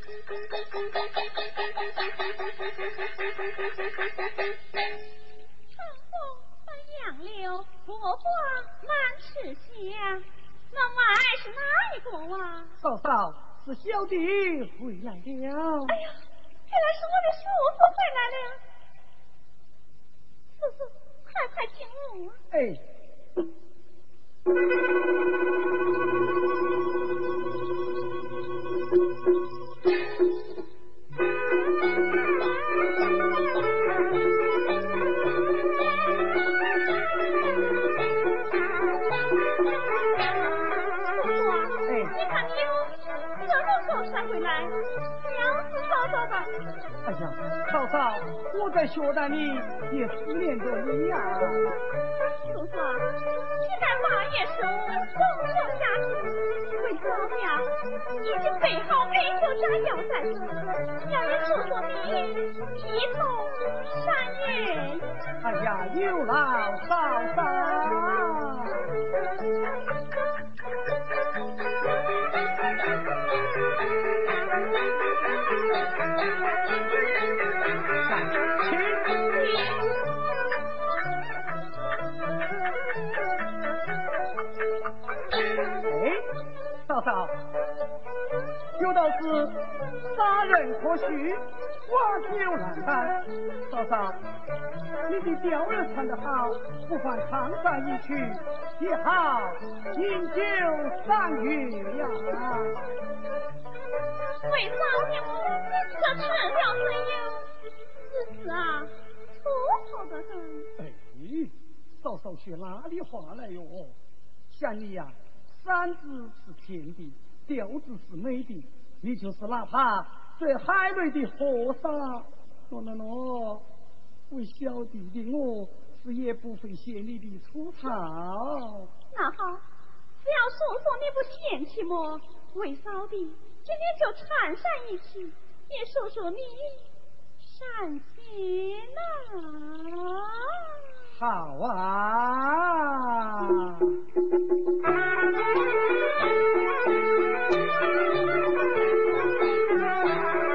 春风伴杨柳，荷花满池香。门外是哪一个哇？嫂嫂，是小弟回来了。哎呀，原来是我的叔父回来了。叔叔，快快进屋。哎。学的你也思念着你呀叔叔你在马月十五中秋家为国家已经备好美酒炸药在此让人说说你一头山人哎呀有劳嫂嫂哎嫂嫂有道是杀人可惜花酒难堪嫂嫂你的貂儿穿得好不妨唱上一曲也好饮酒赏月呀为老娘我真的吃了哟日子啊，粗糙的很。哎，嫂嫂学哪里话来哟？像你呀，嗓子是甜的，调子是美的，你就是哪怕最海内的和尚，喏喏喏，为小弟弟我是也不会嫌你的粗糙。那好，只要叔叔你不嫌弃么，为嫂弟今天就缠上一起，也说说你善心呐。好啊。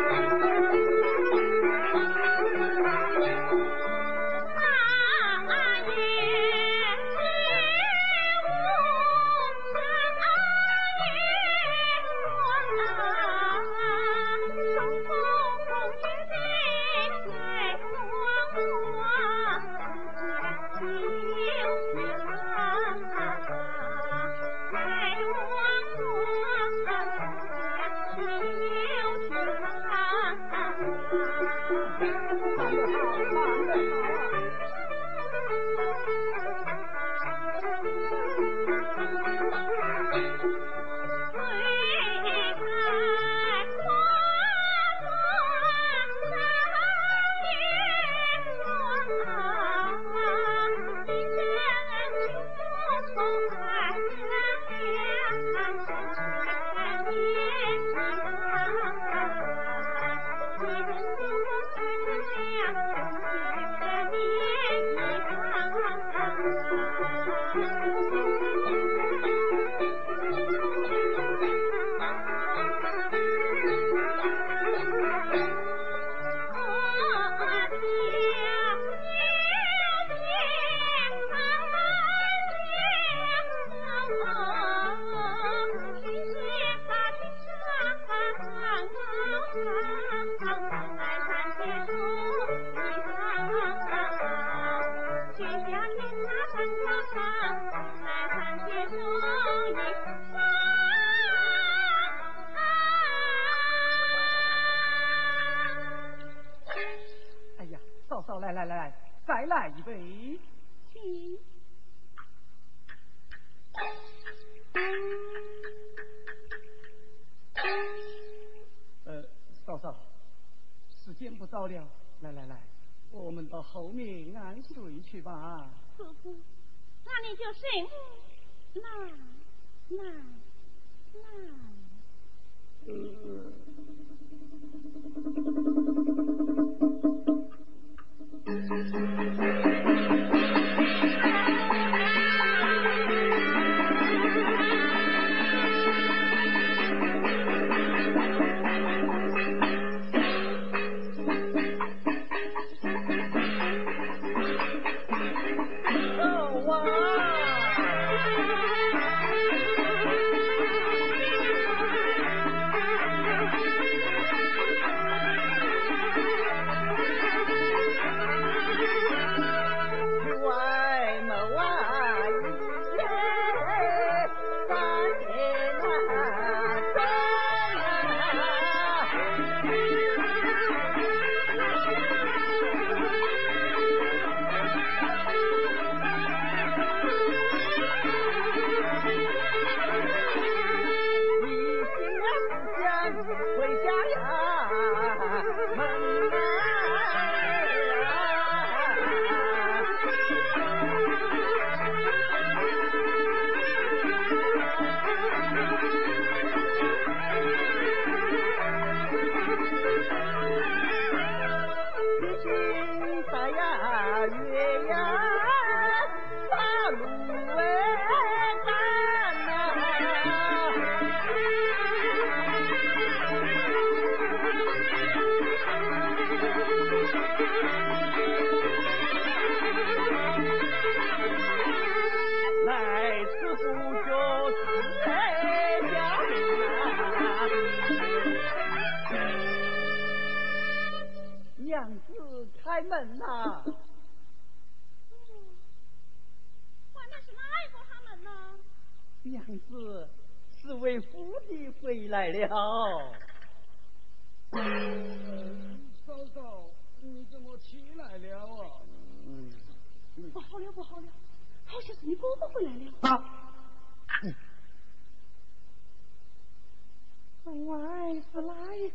对吧？那你就睡。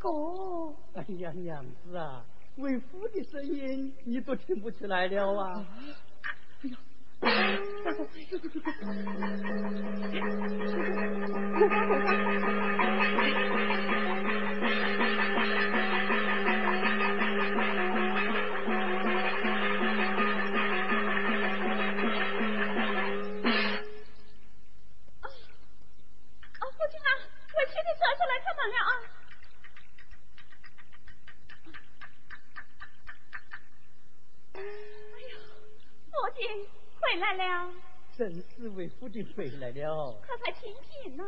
哦？哎呀，娘子啊，为夫的声音你都听不起来了啊！哎呀，回来了。正是为夫的回来了，快快请进呐！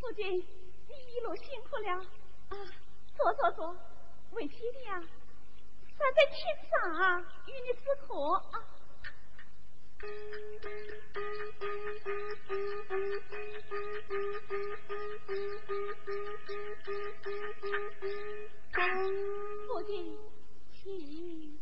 父亲，你一路辛苦了啊！坐坐坐，为妻的呀，站在厅上啊，与你止渴啊。父亲，请。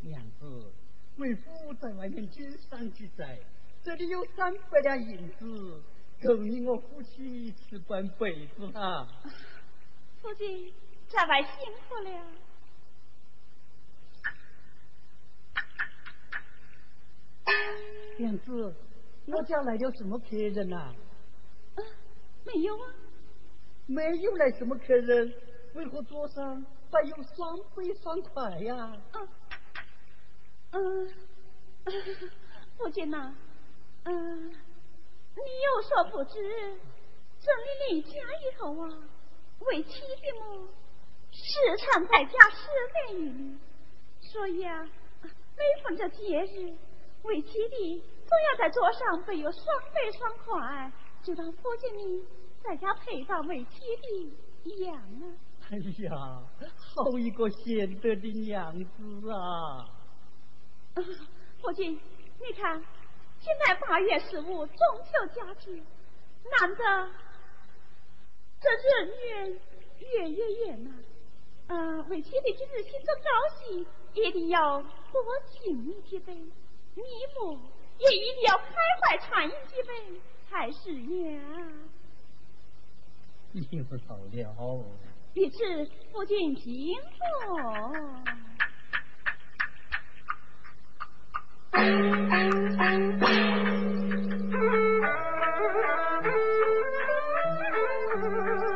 娘子，为夫在外面经商记载，这里有三百两银子。够你我夫妻吃半辈子了。夫君在外辛苦了。娘子，我家来了什么客人呐？没有啊。没有来什么客人，为何桌上摆有双杯双筷呀？嗯，夫君呐，嗯。你有所不知，这里离家以后啊，为妻的么时常在家失眠于你，所以啊，每逢这节日，为妻的总要在桌上备有双杯双筷，就当父亲你在家陪伴为妻的一样啊。哎呀，好一个贤德的娘子啊！父亲，你看。现在八月十五，中秋佳节，难得这人月月月圆呐！啊，为妻的今日心中高兴，一定要多敬你几杯；你母也一定要开怀畅饮几杯才是呀！有道了。于是，父亲请坐。Thank you. 为夫。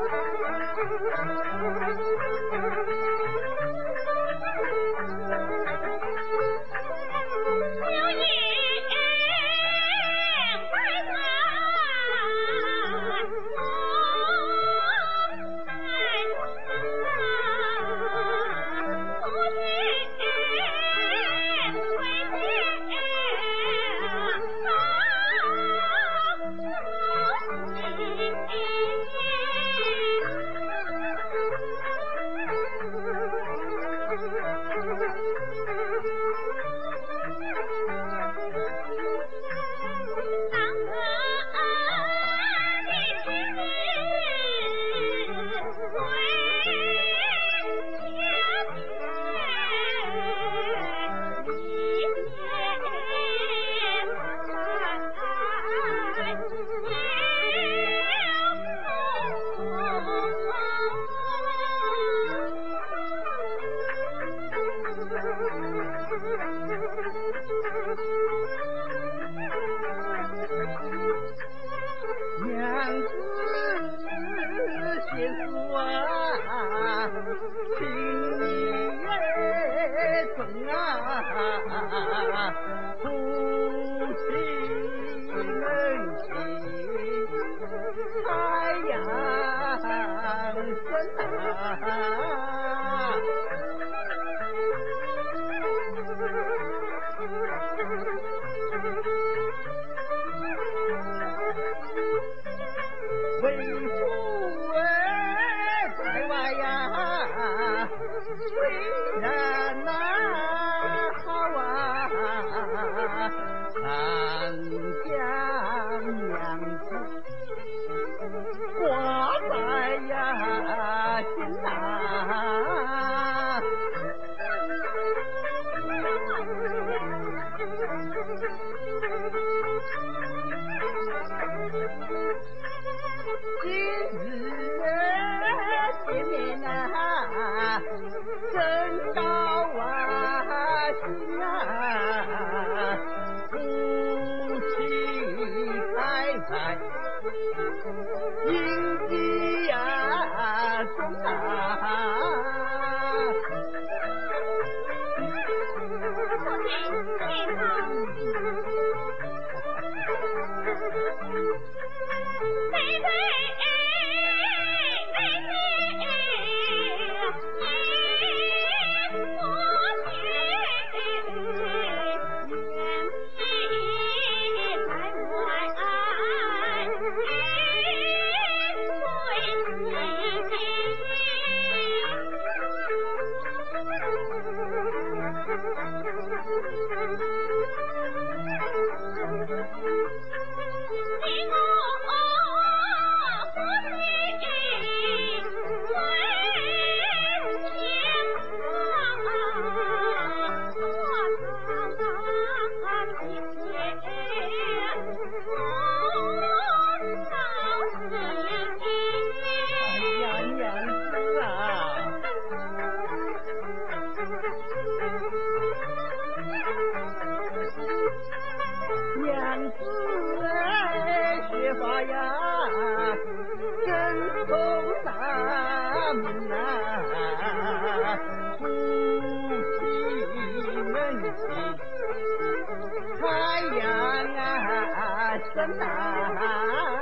真的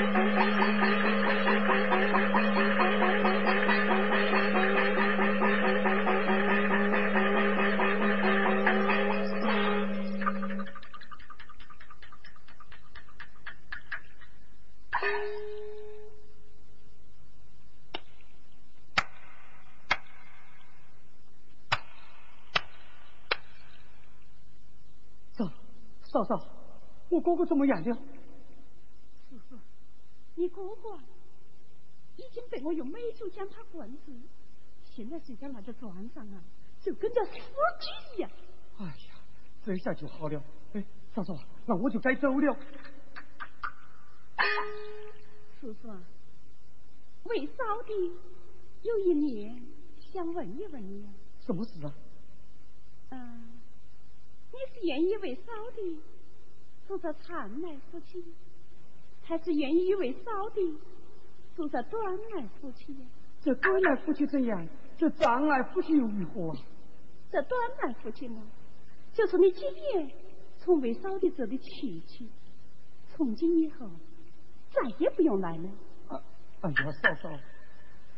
哥哥怎么样了？是是，你哥哥已经被我用美酒将他灌醉，现在睡在那个床上啊，就跟着死鸡一样。哎呀，这下就好了。哎，嫂嫂，那我就该走了。叔叔，为嫂的有一念想问一问你。什么事啊？嗯。你是愿意为嫂弟做这长来夫妻，还是愿意为嫂的做这短来夫妻？这短来夫妻怎样？这长来夫妻又如何？这短来夫妻呢，就是你今年从为嫂的这里去去，从今以后再也不用来了。啊，哎呀，嫂嫂，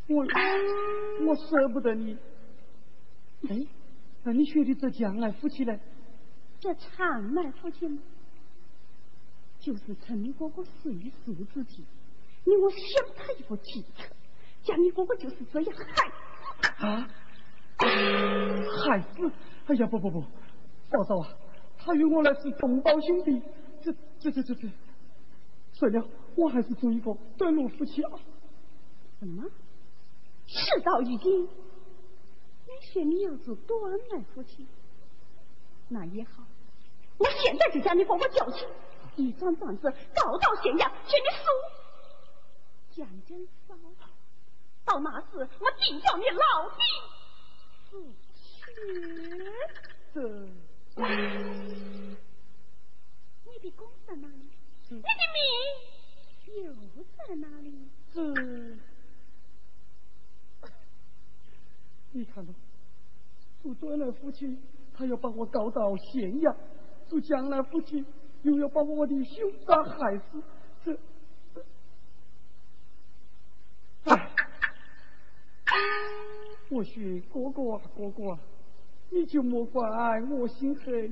我我舍不得你。哎，那你觉得这将来夫妻呢？这长来夫妻，就是趁你哥哥睡熟之际，你我想他一个计策，将你哥哥就是这样害死。啊！害死！哎呀，不不不，嫂嫂啊，他与我乃是同胞兄弟，这这这这这，算了，我还是做一个短路夫妻啊。什么？事到如今，你说你要做短来夫妻，那也好。我现在就将你哥哥叫起，一张状子告到咸阳，请你诉，将将烧。到那时，我定叫你老弟。死去。这，你的功在哪里？你的命又在哪里？这，你看到，做短来夫妻，他要把我告到咸阳。做将来夫妻，又要把我的兄长害死，这，哎，我说哥哥啊哥哥啊，你就莫怪我心黑，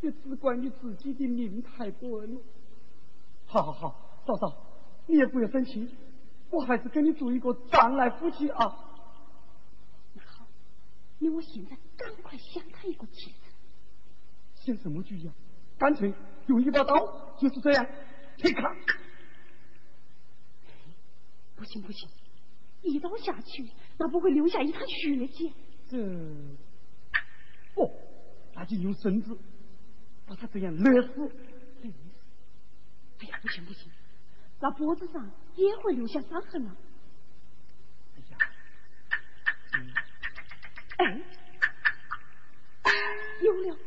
也只怪你自己的命太笨。好好好，嫂嫂，你也不要生气，我还是跟你做一个障碍夫妻啊。那好，那我现在赶快想他一个计策。想什么主意啊？干脆用一把刀，就是这样，切卡。不行不行，一刀下去，那不会留下一滩血迹。这，哦，那就用绳子把他这样勒死。勒死！哎呀，不行不行，那脖子上也会留下伤痕啊。哎呀，哎，有了！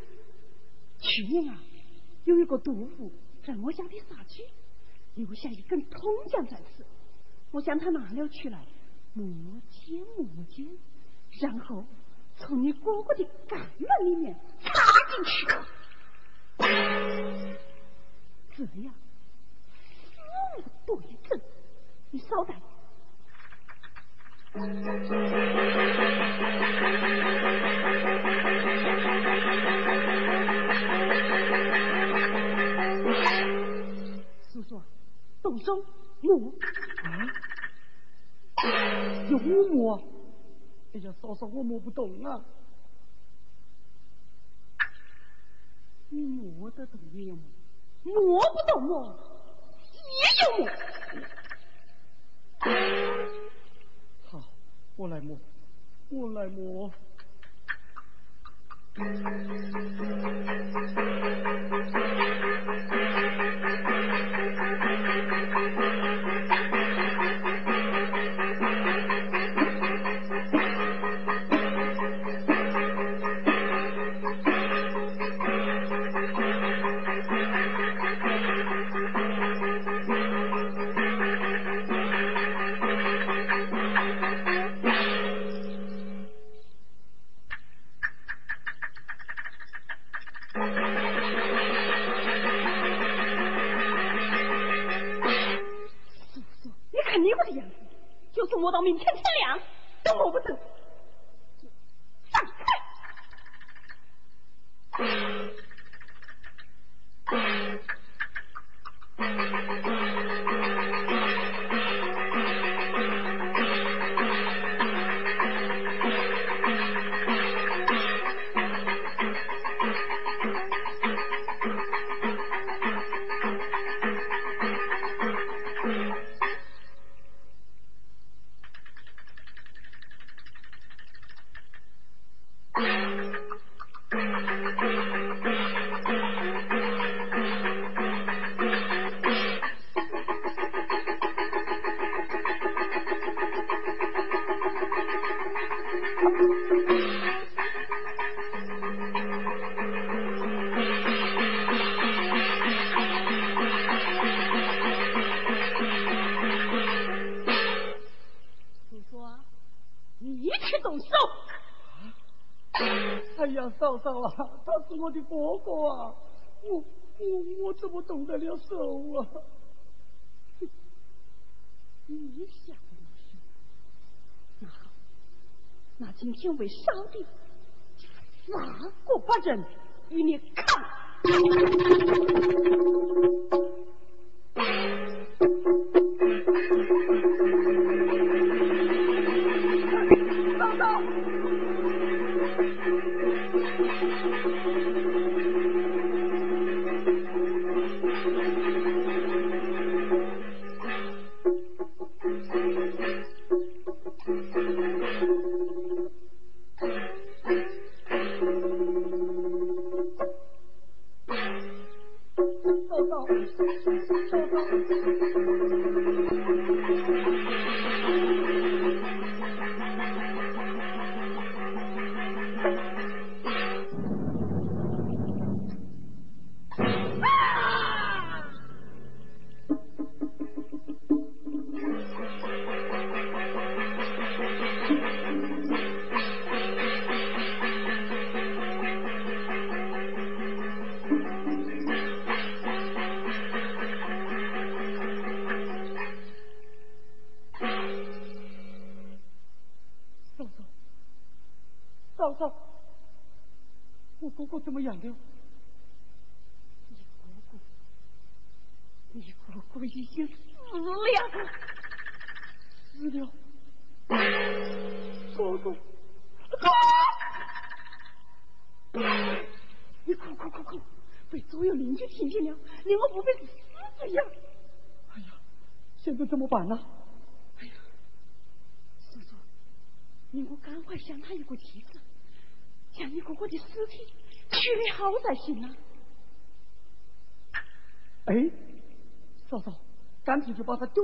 去年啊，有一个毒妇在我家的杀区留下一根铜匠在此。我将它拿了出来，磨尖磨尖，然后从你哥哥的肛门里面插进去，这样死无对证。你稍待。动手。木啊，有木？哎呀，嫂嫂，我摸不动啊！你摸得动也有摸，摸不动摸也有摸。好，我来摸，我来摸。摸到明天去嫂嫂啊，他是我的哥哥啊，我我我怎么动得了手啊？你下不了手，那好，今天为上帝杀过八人与你抗。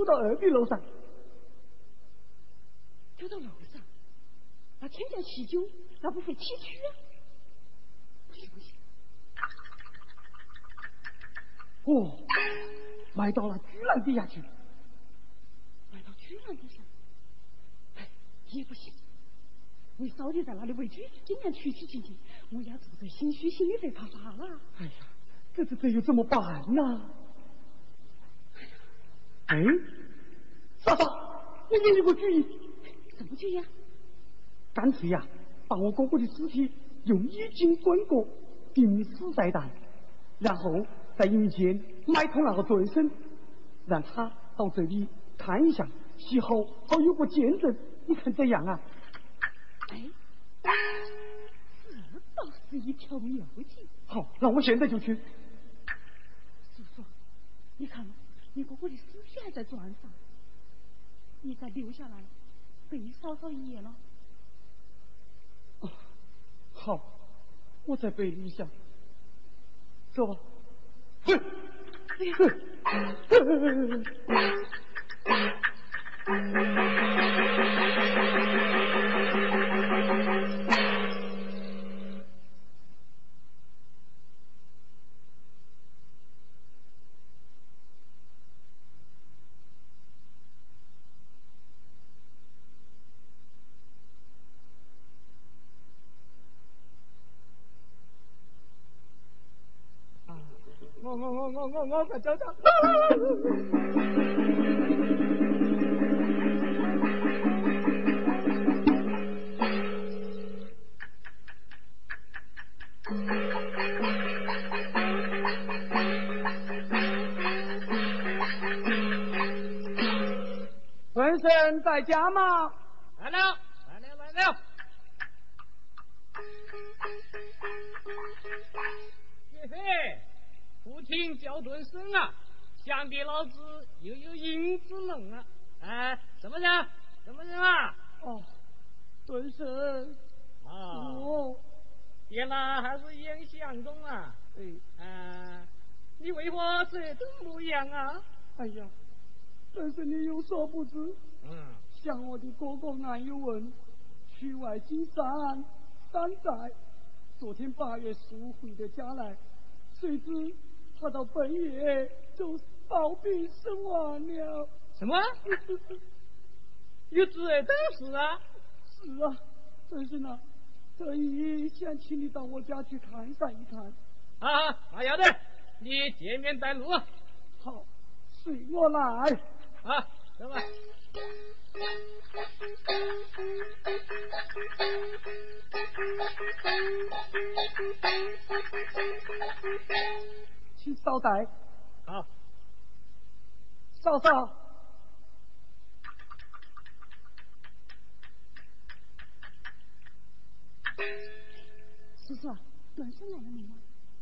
到二壁楼上。丢到楼上，那天降气久，那不会起蛆啊？不行不行！哦，埋到了巨浪底下去。埋到巨浪底下？哎，也不行。为扫地在那里围追，今年取取进进，我家做这心虚，心里会怕怕了。哎呀，这这这又怎么办呢？哎，嫂嫂，我有一个主意。什么主意啊？干脆呀，把我哥哥的尸体用衣襟滚过，钉死在地，然后在阴间埋通那个罪身，让他到这里看一下，死后好有个见证。你看怎样啊？哎，这倒是一条妙计。好，那我现在就去。叔叔，你看，你哥哥的尸体还在船上，你再留下来。被嫂嫂一眼了。好，我再背你一下。走吧。我我我快走走。文生在家吗？听叫顿声啊！想必老子又有银子弄啊！哎，什么人？什么人啊？哦，顿生。啊。哦。原来还是严相公啊！哎。啊，你为何这等模样啊？哎呀，顿生你有所不知。嗯。像我的哥哥安有文，去外经商，山在。昨天八月十五回的家来，谁知。他到半夜就暴病身亡了。什么？有这等事啊？是啊，真是呢。所以想请你到我家去看上一看。啊，那要得，你见面带路。好，随我来。啊，走吧。请稍待。好，嫂嫂，叔叔，短生来了没有？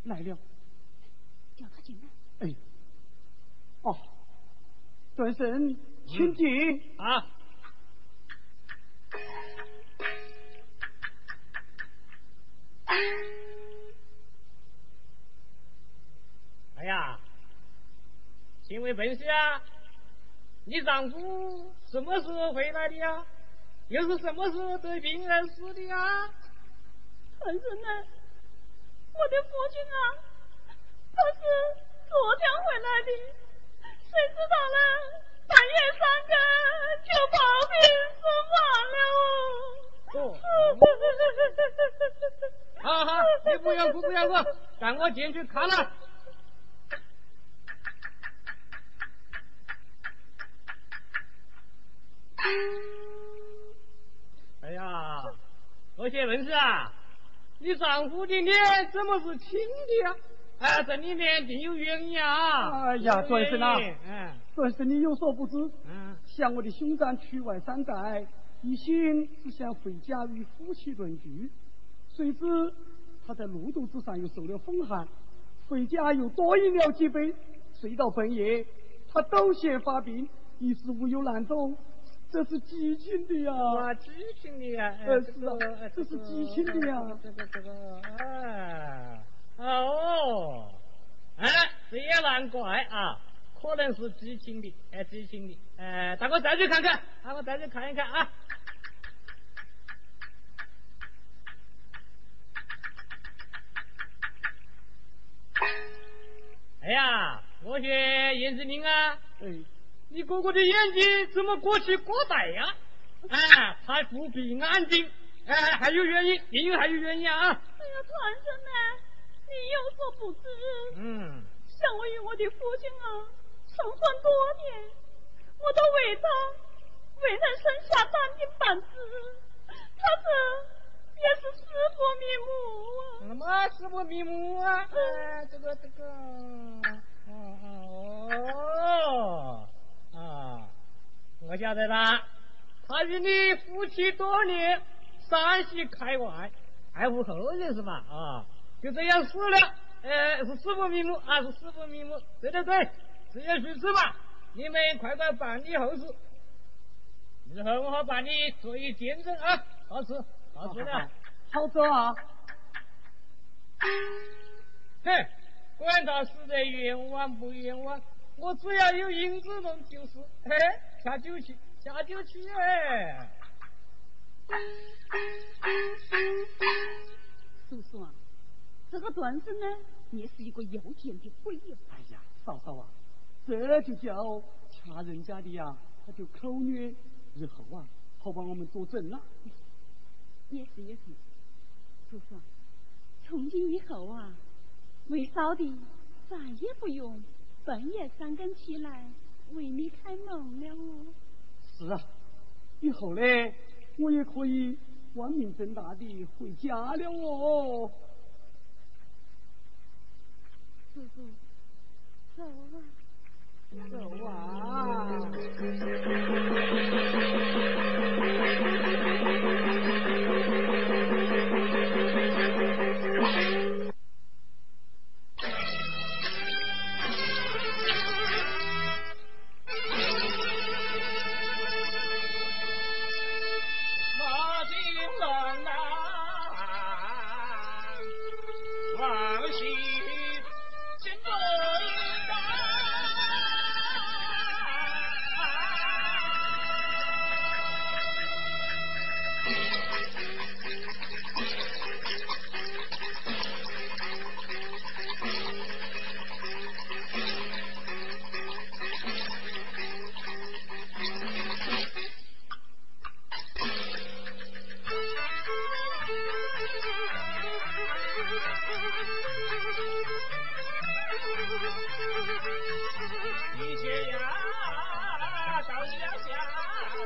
来了。叫他进来。哎。哦，短生，请进。啊。哎呀，请问本师啊，你丈夫什么时候回来的呀？又是什么时候得病而死的呀？太神了，我的父亲啊，他是昨天回来的，谁知道呢？半夜三更就暴病死亡了哦。好好，你不要哭，不要哭，让我进去看了。我写文氏啊，你丈夫的脸怎么是青的呀？啊，这里面定有原因啊！哎呀，转生啊，嗯，转生你有所不知，嗯，像我的兄长去外三代，一心只想回家与夫妻团聚，谁知他在路途之上又受了风寒，回家又多饮了几杯，睡到半夜，他抖血发病，一时无有难中，这是激情的呀！哇，激情的呀！呃，是啊，这是激情的呀！这个这个，啊。哦，哎，这也难怪啊，可能是激情的，哎，激情的，哎，大哥再去看看，大哥再去看一看啊。哎呀，我说严志明啊，哎，你哥哥的眼睛怎么过去过带呀？哎，他不必安静，哎，还有原因，因为还有原因啊。哎呀，传生呢？你有所不知，嗯，像我与我的父亲啊，成婚多年，我都为他未能生下半丁半子，他这也是死不瞑目啊！什么死不瞑目啊？哎，这个这个，嗯哦啊，我晓得啦，他与你夫妻多年，山西开外，爱护后人是吧？啊。就这样死了，呃，是死不瞑目啊，是死不瞑目。对对对，这样去此吧，你们快快办理后事，日后我好办理作为见证啊。好事，好事了，好走啊。哼，管他死得冤枉不冤枉，我只要有银子弄就是。嘿，下酒去，下酒去哎。叔叔啊。这个段子呢，也是一个要钱的鬼呀！哎呀，嫂嫂啊，这就叫掐人家的呀，他就口虐，日后啊，好帮我们作证啊。也是也是，叔叔，从今以后啊，为嫂的再也不用半夜三更起来为你开门了哦。是啊，以后呢，我也可以光明正大的回家了哦。叔叔，走啊，走啊！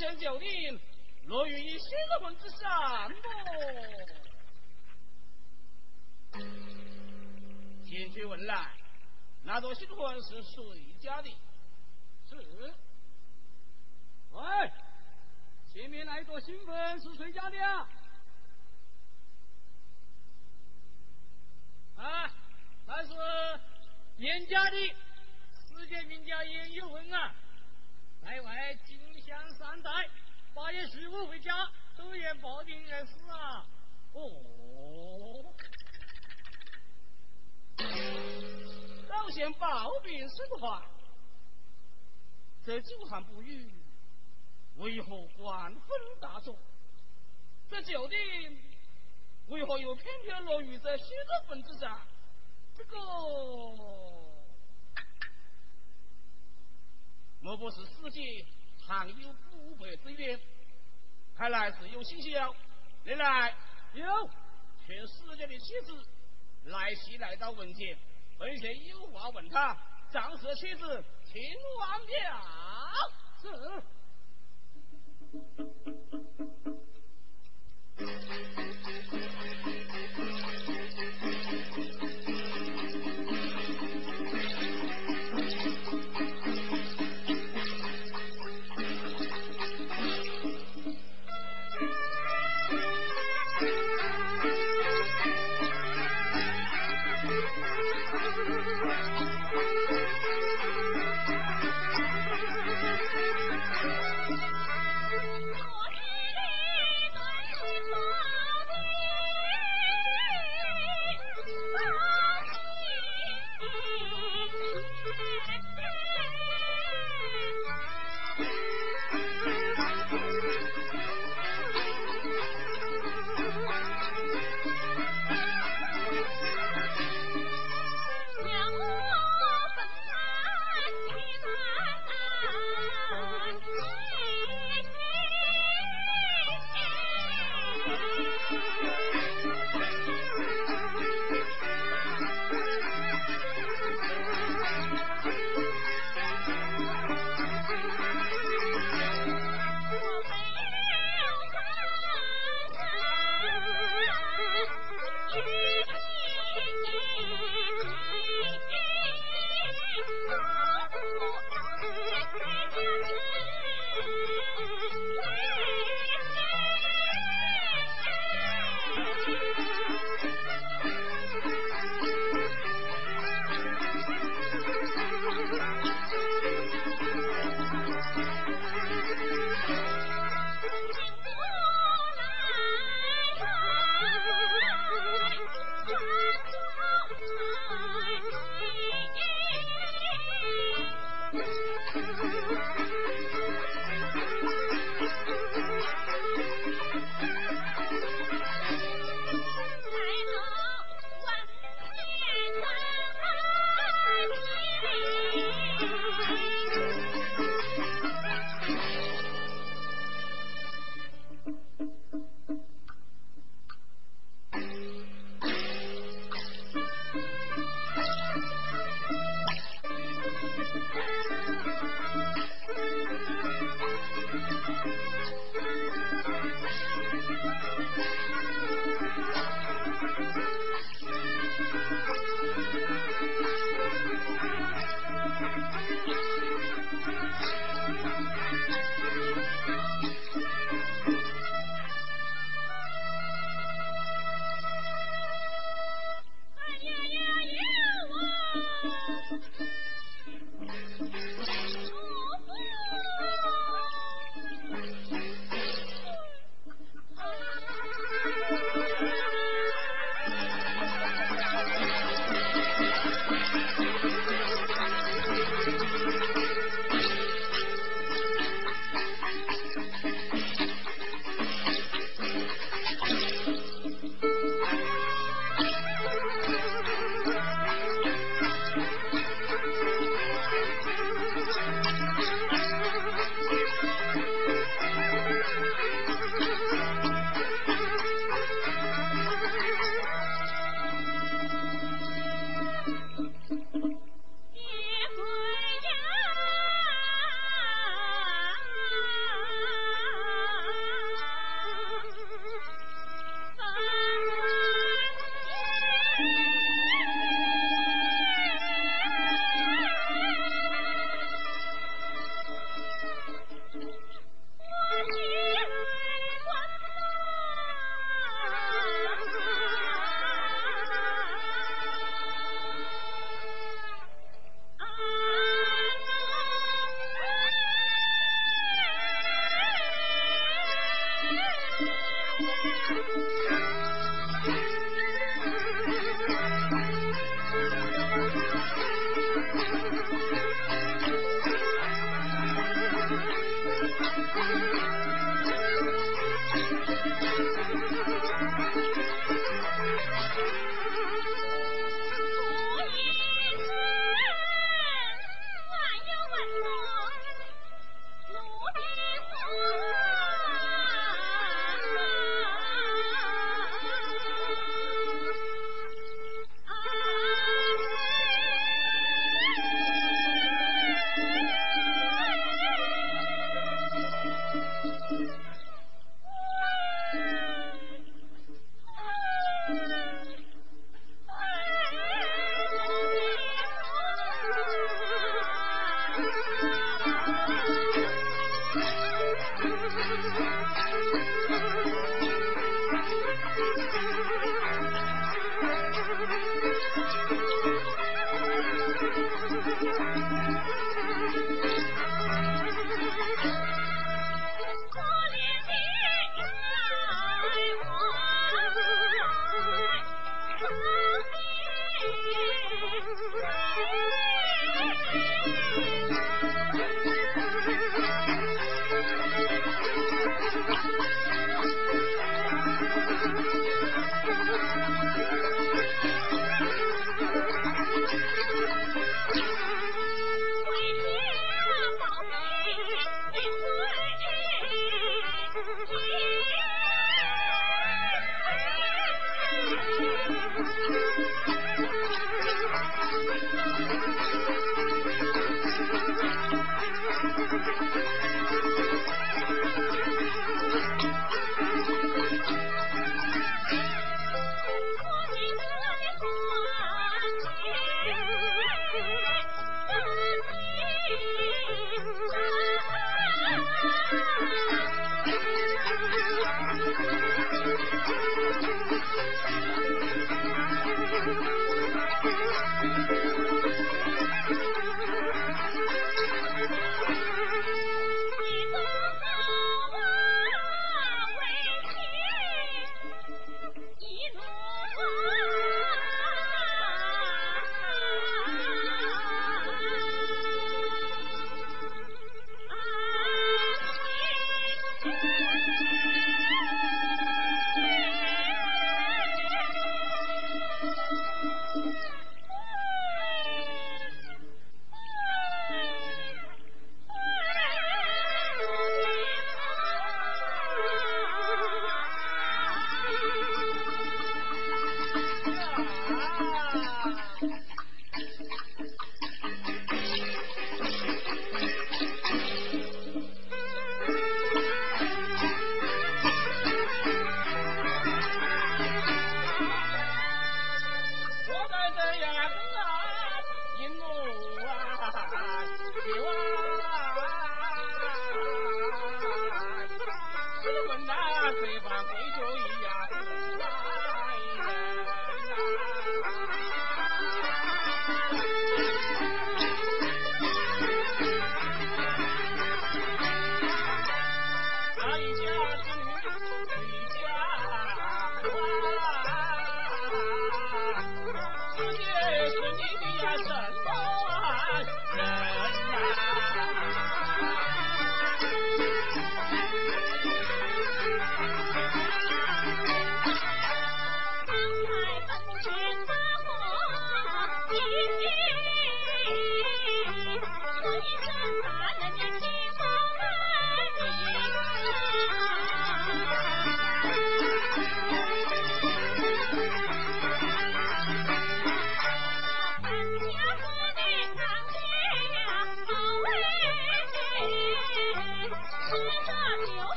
先救您，乐于以新人魂之善哦。进去问来，那座新婚是谁家的？是。喂，前面那一座新魂是谁家的啊？啊，那是严家的，世界名家严有文啊。来，喂，将善代八月十五回家都愿抱病而死啊。哦首先抱病生还这久旱不语为何官分大众？这酒店为何又偏偏落雨在西直本之上这个莫不是世界常有不白之冤，看来是有信息了。你来，有，全世界的妻子来西来到文件，文前有话问他，张氏妻子，请王表。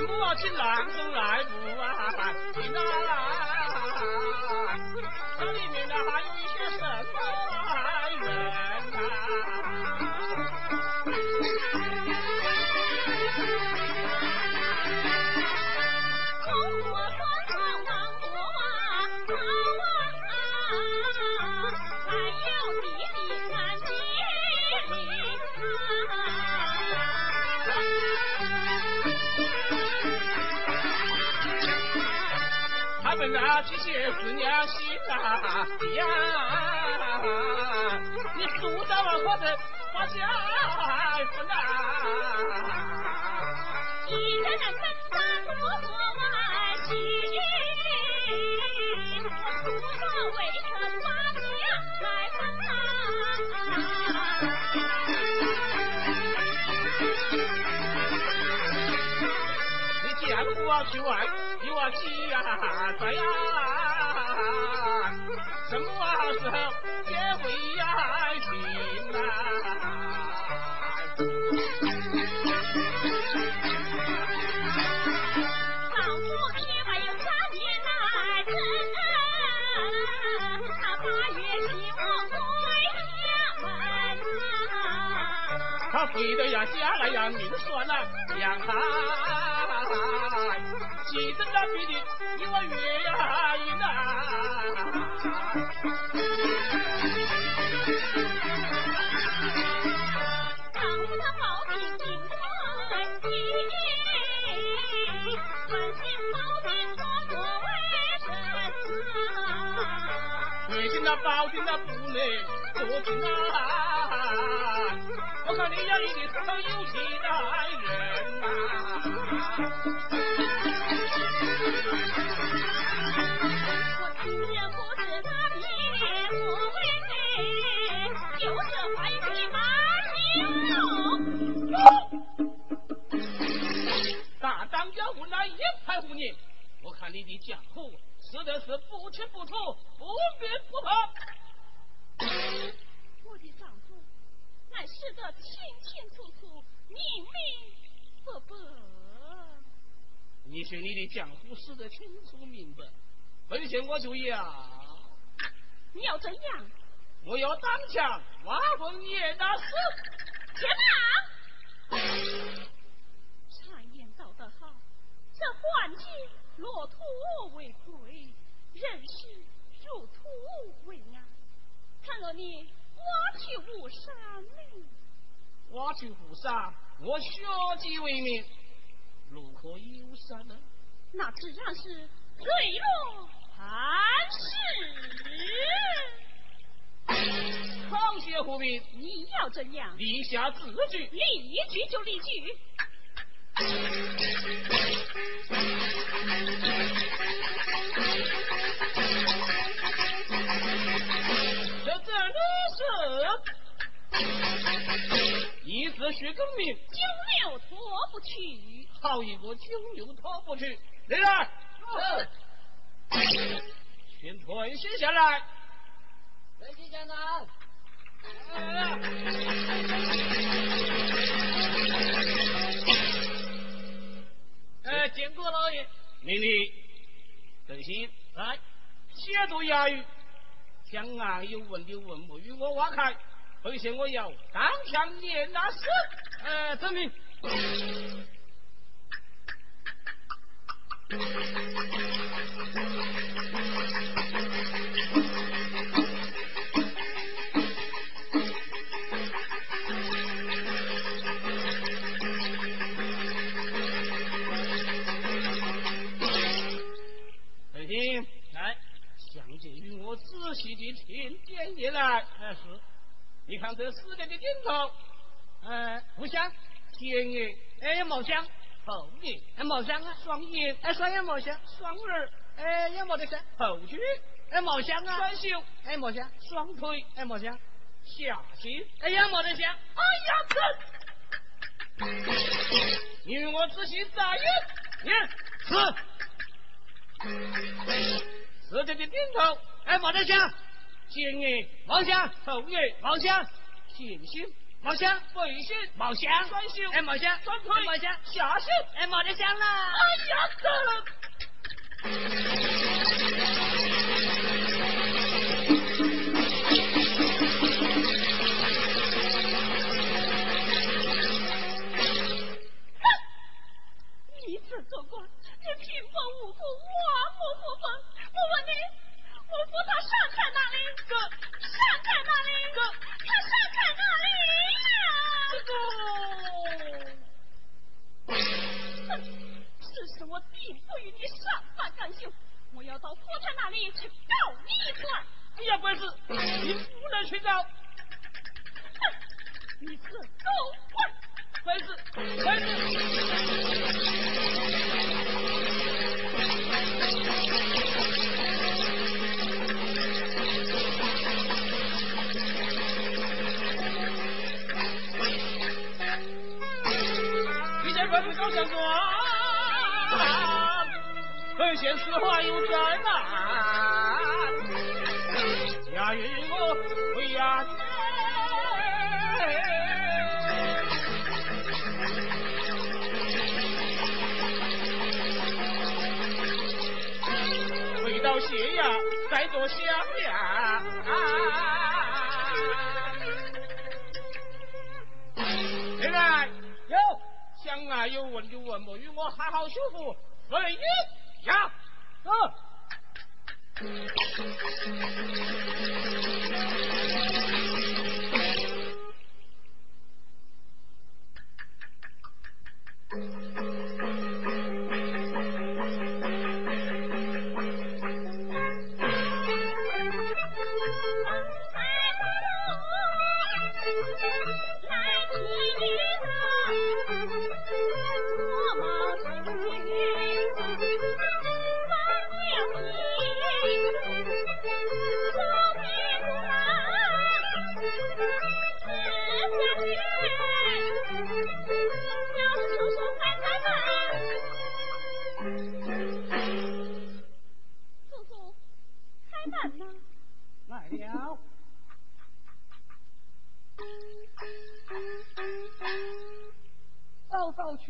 这呀！你输到了我的花家分啊！一人能三多做万心，我输了为臣把家来分啊！你见我去玩。我急呀，在呀，他回的呀家来呀命算了两害，记得那比的一个月呀一来。丈夫他抱病进门医，你呀一定是个有气的人呐、我听人不知他别何为，就是怀孕满有。大当家无奈一派胡言，我看你的江湖实在是不清不楚，不明不白。我的丈夫乃是个清清楚楚、明明白白。你说你的江湖死得清楚明白，本县我就要，你要怎样？我要当枪挖坟也那死。天哪！常言道得好，这换季落土为贵，人事入土为安。倘若你我去无山呢？挖去湖山，我学籍为名，如何有山。呢？那自然是坠落磐石。淌血湖滨，你要怎样？立下字据。立即就立即。是。一字须更名，九牛脱不去。好一个九牛脱不去！来人，先退下下来。文熙县长，哎，见过老爷。命令，邓鑫来，写作押语，将啊有问的问目与我挖开，本县我要当场念那死。呃，遵命。你听点一来。哎，是。你看这死人的镜头，呃，不像，前眼哎，毛香，后眼哎，毛香啊，双眼哎，双眼毛香，双耳哎，也没得像，后颈哎，毛香啊，双袖哎，毛香，双腿哎，毛香，下心。哎，也没得像，哎呀，这！因为我仔细眨眼，眼是死人的顶头，哎，没得像，前眼毛香，后眼毛香，前心毛香，背心毛香，双袖哎，毛香，双腿哎毛香，下心。哎，毛得香啦，哎呀，这！你这做官，你平分无辜，万木不分。我问你，我扶他伤在哪里？这伤在哪里？这他伤在哪里呀？这个。哼！此事我定不与你善罢甘休，我要到府台那里去告你一状。哎呀，官司，你不能去找。哼！你这狗混！官司，官司。官司高相状，本县实话有真啊。衙啊与我回呀回到谢衙再做想呀。想啊有问就问，莫与我好好修复婚姻呀。啊！叔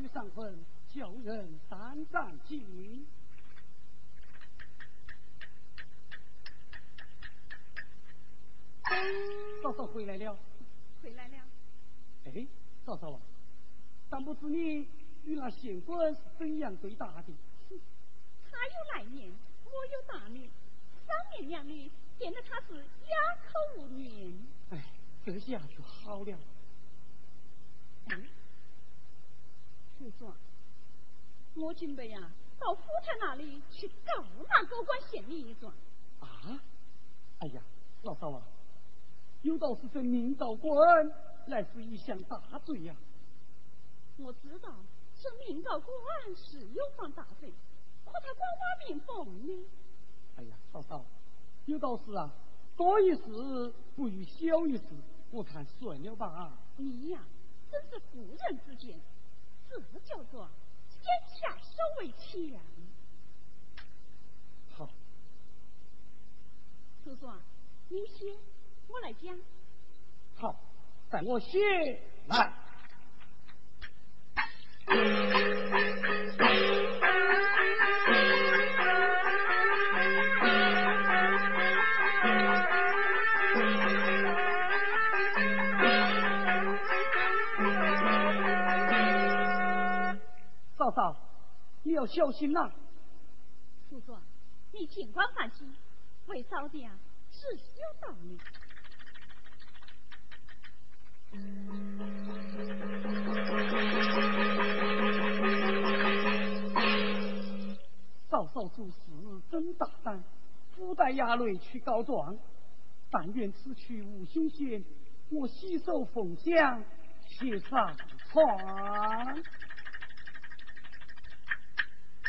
上坟，叫人三盏敬。嫂嫂回来了。回来了，哎，嫂嫂啊，但不知你与那县官是怎样对答的？他有来年，我有大年，三年两女，见得他是哑口无言。哎，这下就好了。嗯，我准备呀、到府台那里去告那高官县令一状。啊？哎呀，老嫂啊，有道是这明告官乃是一项大罪呀、我知道这民告官是有犯大罪，可他管我民风呢。哎呀，嫂嫂，有道是啊，多一事不如小一事，我看算了吧。你呀、真是妇人之见，这叫做天下手为强。好，叔叔啊，你先，我来讲。好，在我写来。你要小心呐、叔叔啊，你尽管放心，为嫂的啊是有道理。嫂嫂做事真大胆，不带衙内去告状。但愿此去无凶险，我洗手奉香，且上船。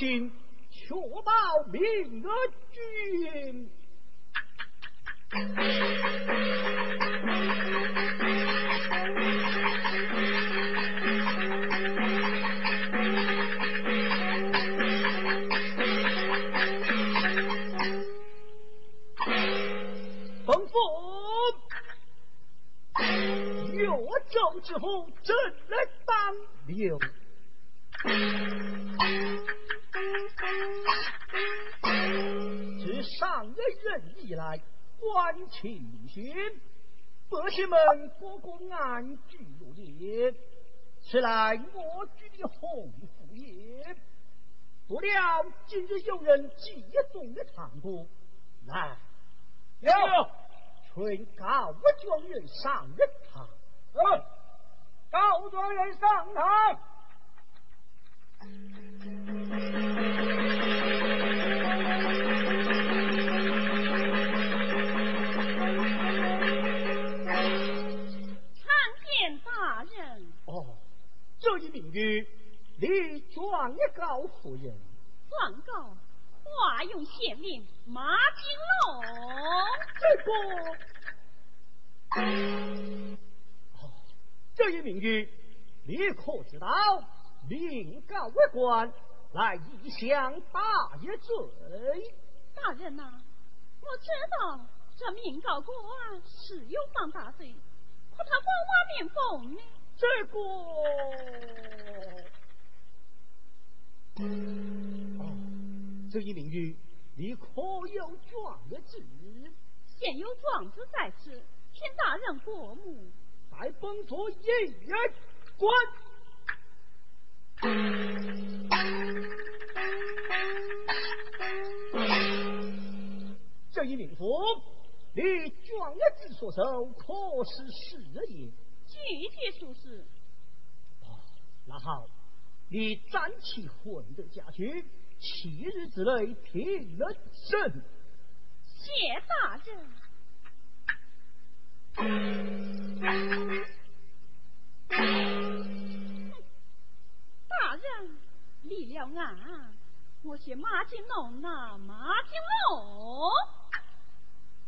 心，确保明儿们个个安居乐业，此乃我军的鸿福也。不料今日有人激动的唐国，来，有劝告状元上任堂。嗯，高状元上堂。这一名玉，你状告夫人。状告华永县令马金龙。这个，这一名玉，你可知道？民告为官，来异乡大一罪。大人呐，我知道。这民告官是有犯大罪，可他光华面奉呢？这个，哦，这一名玉，你可有状子？现有状子在此，请大人过目。在本座一人观。这一名妇，你状子所受，可是实也？具体属实。哦，那好，你暂且混的家去，七日之内听了审。谢大人。大人立了案，我写马金龙呐，马金龙。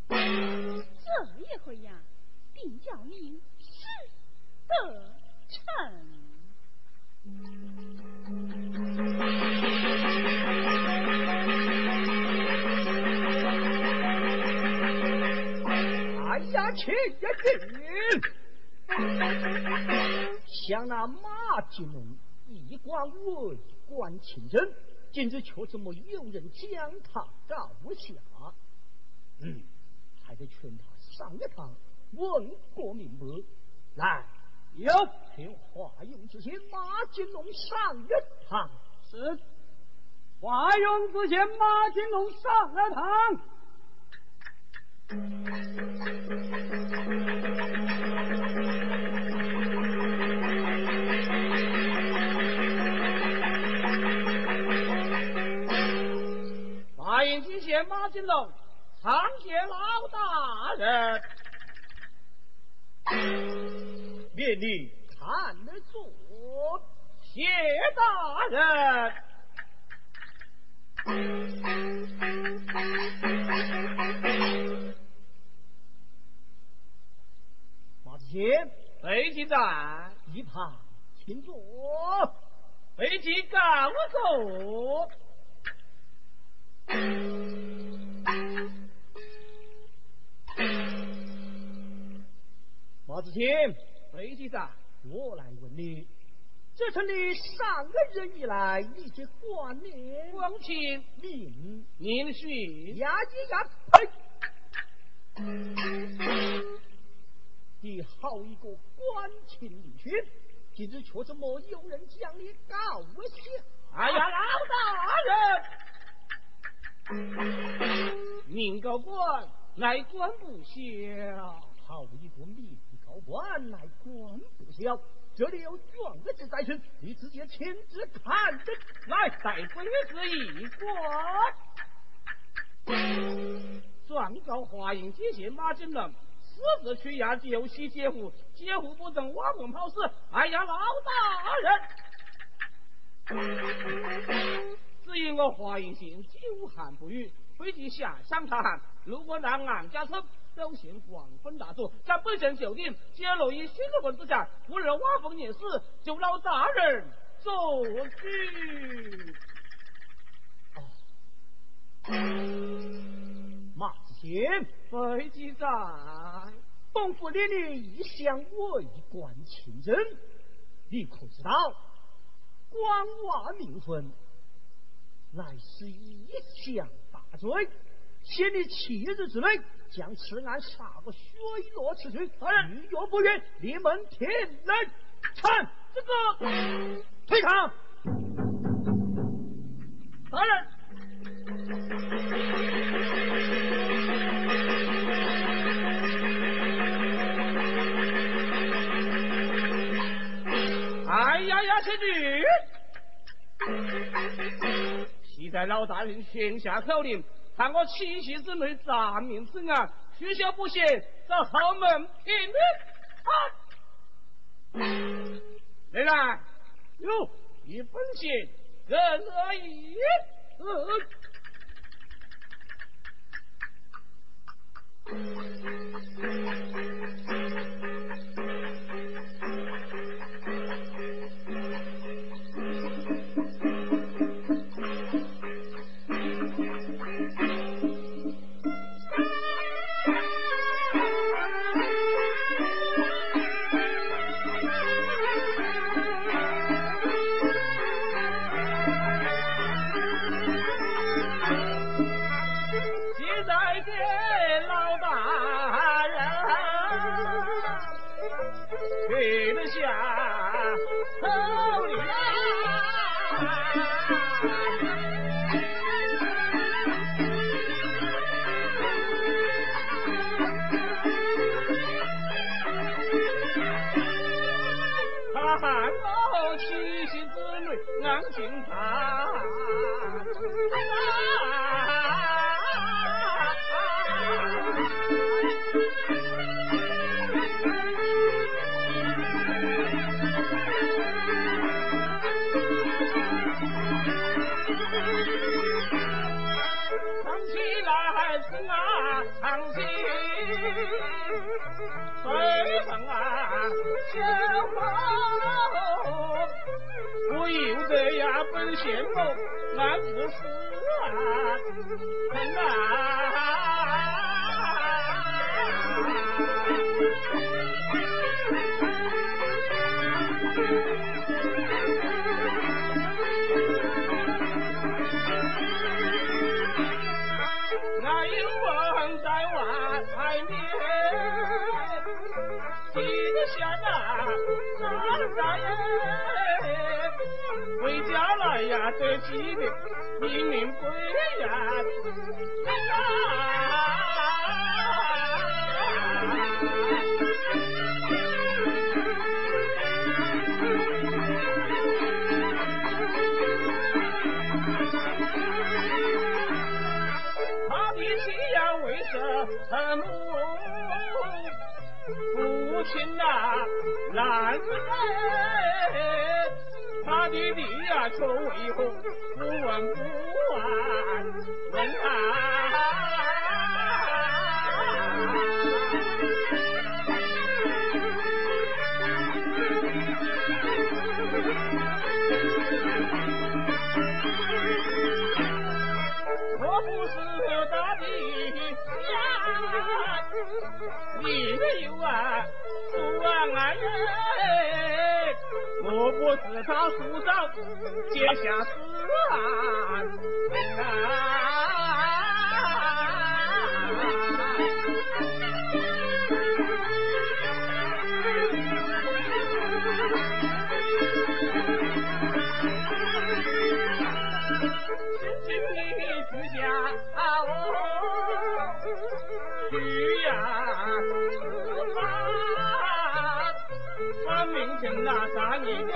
这一回呀，定叫你。得逞！哎呀，亲呀亲！像那马金龙一贯为官清正，今日却怎么有人将他告下？嗯，还得劝他上一堂，问个明白。来。有请华勇之贤马金龙上一堂。是，华勇之贤马金龙上了堂。华勇之贤马金龙，参见老大人。免你看得住，谢大人。马子谦，飞机在一旁请坐。飞机告走。马子谦。飞机长，我来问你，这是你上个人以来，你这观念、光亲、名、名训、呀咿呀呸！你好一个官清名训，今日却怎么有人将你告下？哎呀，老大人，民告官乃官不小，好一个民。官来官不小，这里有状子在身，你直接亲自看着来，待本子一观。状告华阴接线马金龙私自取衙救西劫户，劫户不正挖坟跑死。哎呀，老大人，只因我华阴县久旱不雨，飞机下乡查旱，如果让俺家村。表现广分大作，在本县酒店揭露于新的文之下，不日挖坟孽事，就老大人做主。马子贤，飞机在，东府连你一向为官清正，你可知道，官挖名分，乃是一项大罪，先你七日之内将此案查个水落石出。大人，你若不愿，你们天来看这个退堂。大人。哎呀呀，仙女！现在老大人宣下口令，看我七夕之内诈命此案，虚小不行，找后门评理。来来，哟，一本钱，人而已。这几年命命归呀，他的妻呀为什么父亲呐难他的地呀，却为何不闻不问？问他！我不是大的呀，你没有啊，不安人。我不是他叔嫂，结下此案。轻轻的取下我，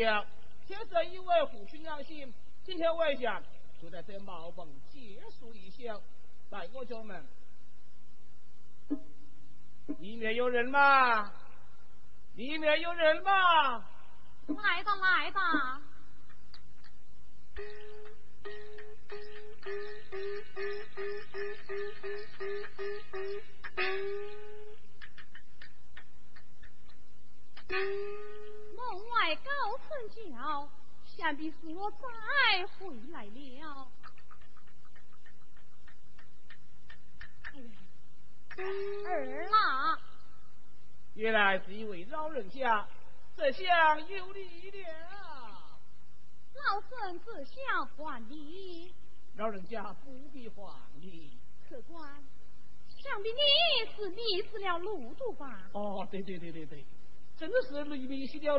对了，天色已晚，父亲良心，今天我想就在这茅棚结束一宿，来我家门。里面有人吗？里面有人吗？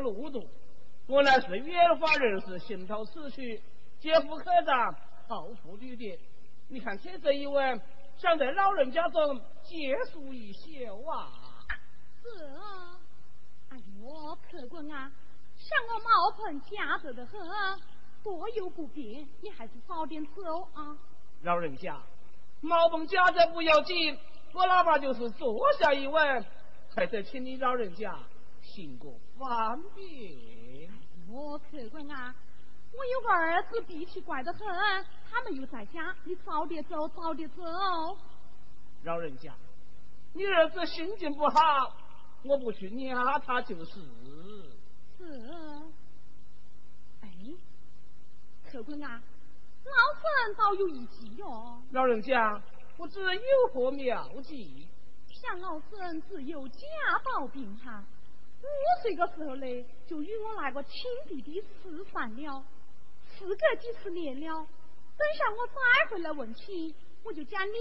迷迷失了路途。我乃是远方人士，行到此去，接副科长，后付旅店。你看天色已晚，想在老人家中借宿一宿啊。是。啊，哎呦客官啊，像我茅棚夹着的很，多有不便，你还是早点走啊。老人家，茅棚夹着不要紧，我哪怕就是坐下一晚，还得请你老人家行个方便。我客官啊，我有个儿子脾气怪得很，他们又在家，你早点走，早点走。老人家，你儿子心情不好。我不去撵他就是。是。哎，客官啊，老身倒有一计哟。老人家，不知有何妙计？想老身自有家暴贫寒，五岁的时候呢，就与我那个亲弟弟失散了。时隔几十年了，等下我再回来问起，我就讲你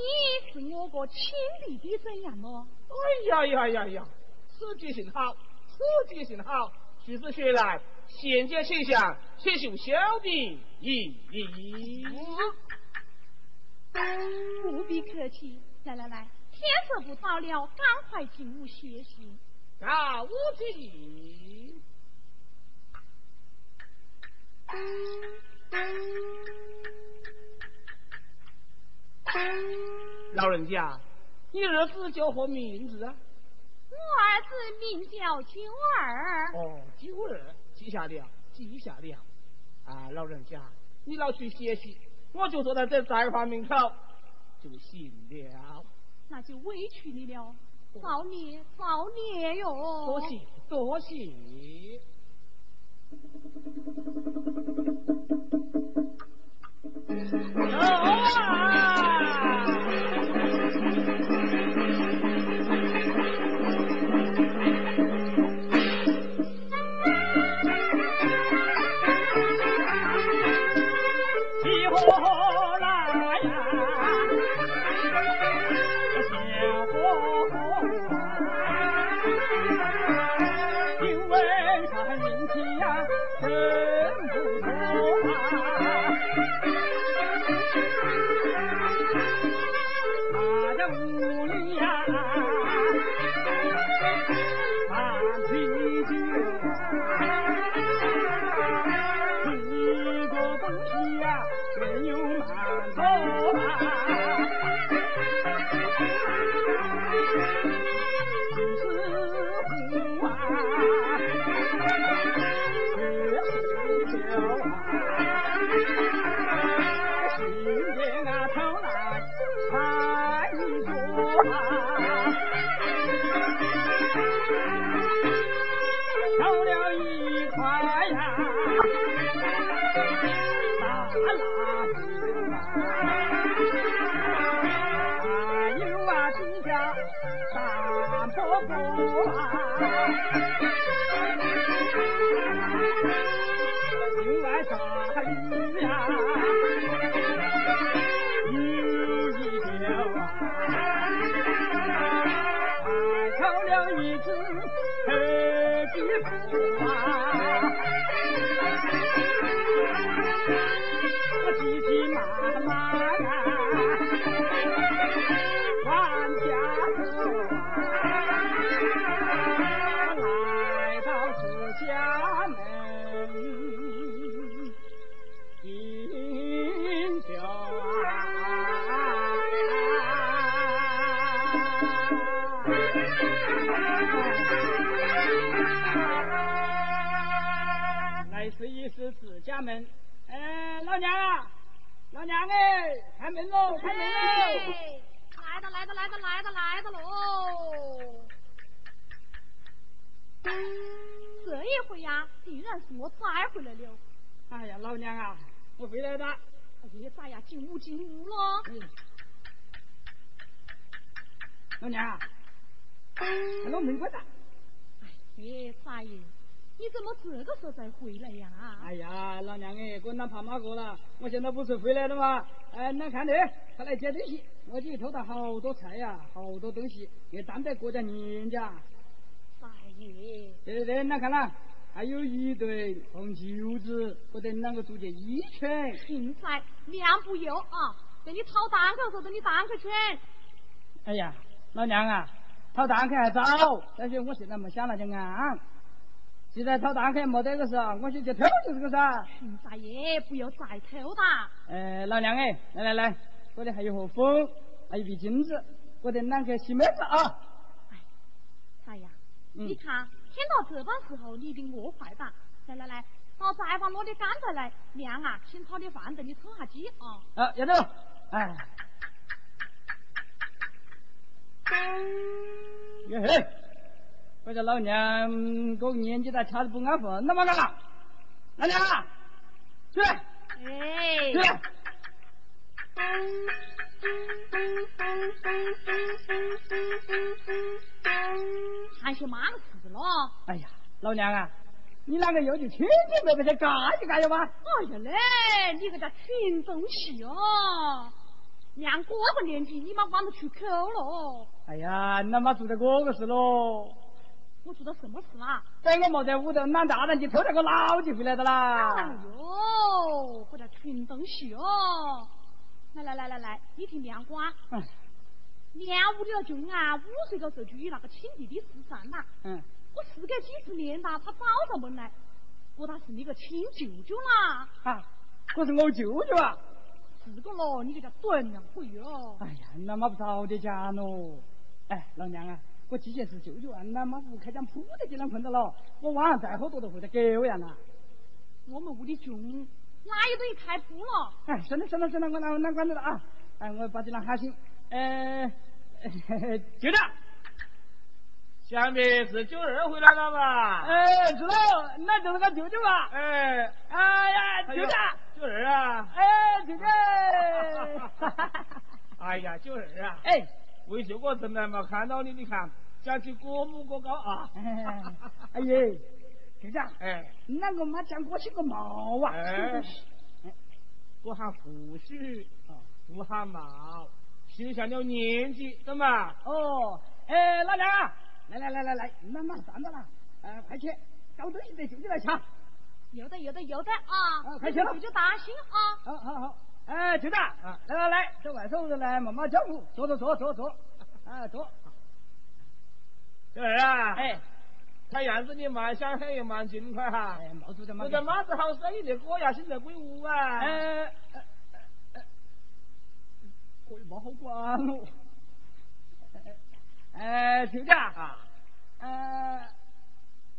是我个亲弟弟怎样咯？哎呀呀呀呀！此计甚好，此计甚好。徐子学来，现见现象，且受小弟一礼。不必客气，来来来，天色不早了，赶快进屋歇息。告辞。老人家，你儿子叫何名字啊？我儿子名叫九儿。哦，九儿，记下了，记下了。啊，老人家，你老去歇息，我就坐在这宅房门口就行了。那就委屈你了，造孽，造孽哟！多谢，多谢。走啊！进屋进屋了。嗯老娘啊，看到门关的。哎，大爷，你怎么这个时候才回来呀？哎呀，老娘哎，滚蛋怕马过了，我现在不是回来了吗？哎，那看的，他来捡东西，我这里偷到好多菜呀、好多东西，也担在国家人家。大爷，对对对，那看了，还有一对红袖子，我等啷个做件衣裙。芹菜，量不忧啊，等你讨单口的时候，等你单口圈。哎呀，老娘啊，讨单口还早，但是我现在没想那就按。现在讨单口没得个事啊，我先去偷就是个噻。嗯，大爷不要再偷哒。哎，老娘哎，来来来，这里还有盒风，还有笔金子，我等啷个洗妹子啊？大爷，嗯你看天到这般时候，你一定饿坏吧？来来来，到再把攞啲干菜来，娘啊，先炒点饭等你充下饥啊。啊，丫头，哎，哟嘿，我这老娘这个年纪大，吃的不安分，那么干了？老娘。啊，去。哎。去，还是忙事了。哎呀，老娘啊，你啷个又去亲戚妹妹去嘎一干呀嘛？哎呀嘞，你个叫群东西哦！娘这个年纪，你妈管得出口了。哎呀，那妈做的这个事喽。我做的什么事啊？在我没在屋头，俺大人就偷了个老鸡回来的啦哎啦。呦，这叫群东西哦！来来来来来，你听娘管。嗯娘屋里头就俺五岁个时候就与那个亲弟弟失散了，嗯，我事隔几十年哒，他找上门来，我他是你个亲舅舅啦。啊，可是我舅舅啊。是个咯，你给他炖两回哟。哎呀，那么不早点讲喽。哎，老娘啊，我既然是舅舅啊，那么不开张铺的就能碰到了。我晚上再喝多都会得给我呀呐。我们屋里穷，哪有东西开铺了？哎，算了算了算了，我那那管着了啊。哎，我把这人喊醒。呃，舅舅，想必是九儿回来了吧？哎，知道，那就是个舅舅啊。哎，哎呀，舅舅，九儿啊！哎，舅舅。哎呀，九儿啊！哎，为什么从来没看到你？你看，讲起过目过高啊！哎，哎耶，舅舅，哎那个妈讲过去个毛啊。哎，我喊胡须，不喊毛，心上了年纪，对嘛？哦，哎，老娘啊，来来来来来，那妈站着了，呃，快去找东西给舅舅来抢。有的有的有的啊啊，快去了舅舅担心啊。好好好，哎，就这，啊，来来来，这外头来慢慢交互，坐坐坐坐坐，啊坐，九儿啊！哎，看样子你蛮想很也蛮勤快哈。哎，毛主任嘛这，个马子好生意的果呀，现在归屋啊。呃，呃呃，可以没好管喽。哎，舅舅啊，呃，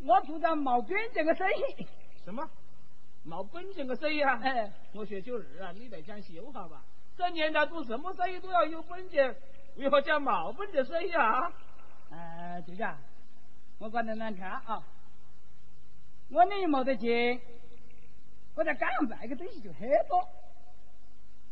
我做点毛边这个生意，什么？毛本这个生意啊？哎，我学九二啊，你得讲修好吧？这年代做什么生意都要有本钱，为何讲毛本的生意啊？呃，舅舅，我管得难看啊，我呢又没得钱，我在街上卖个东西就很多，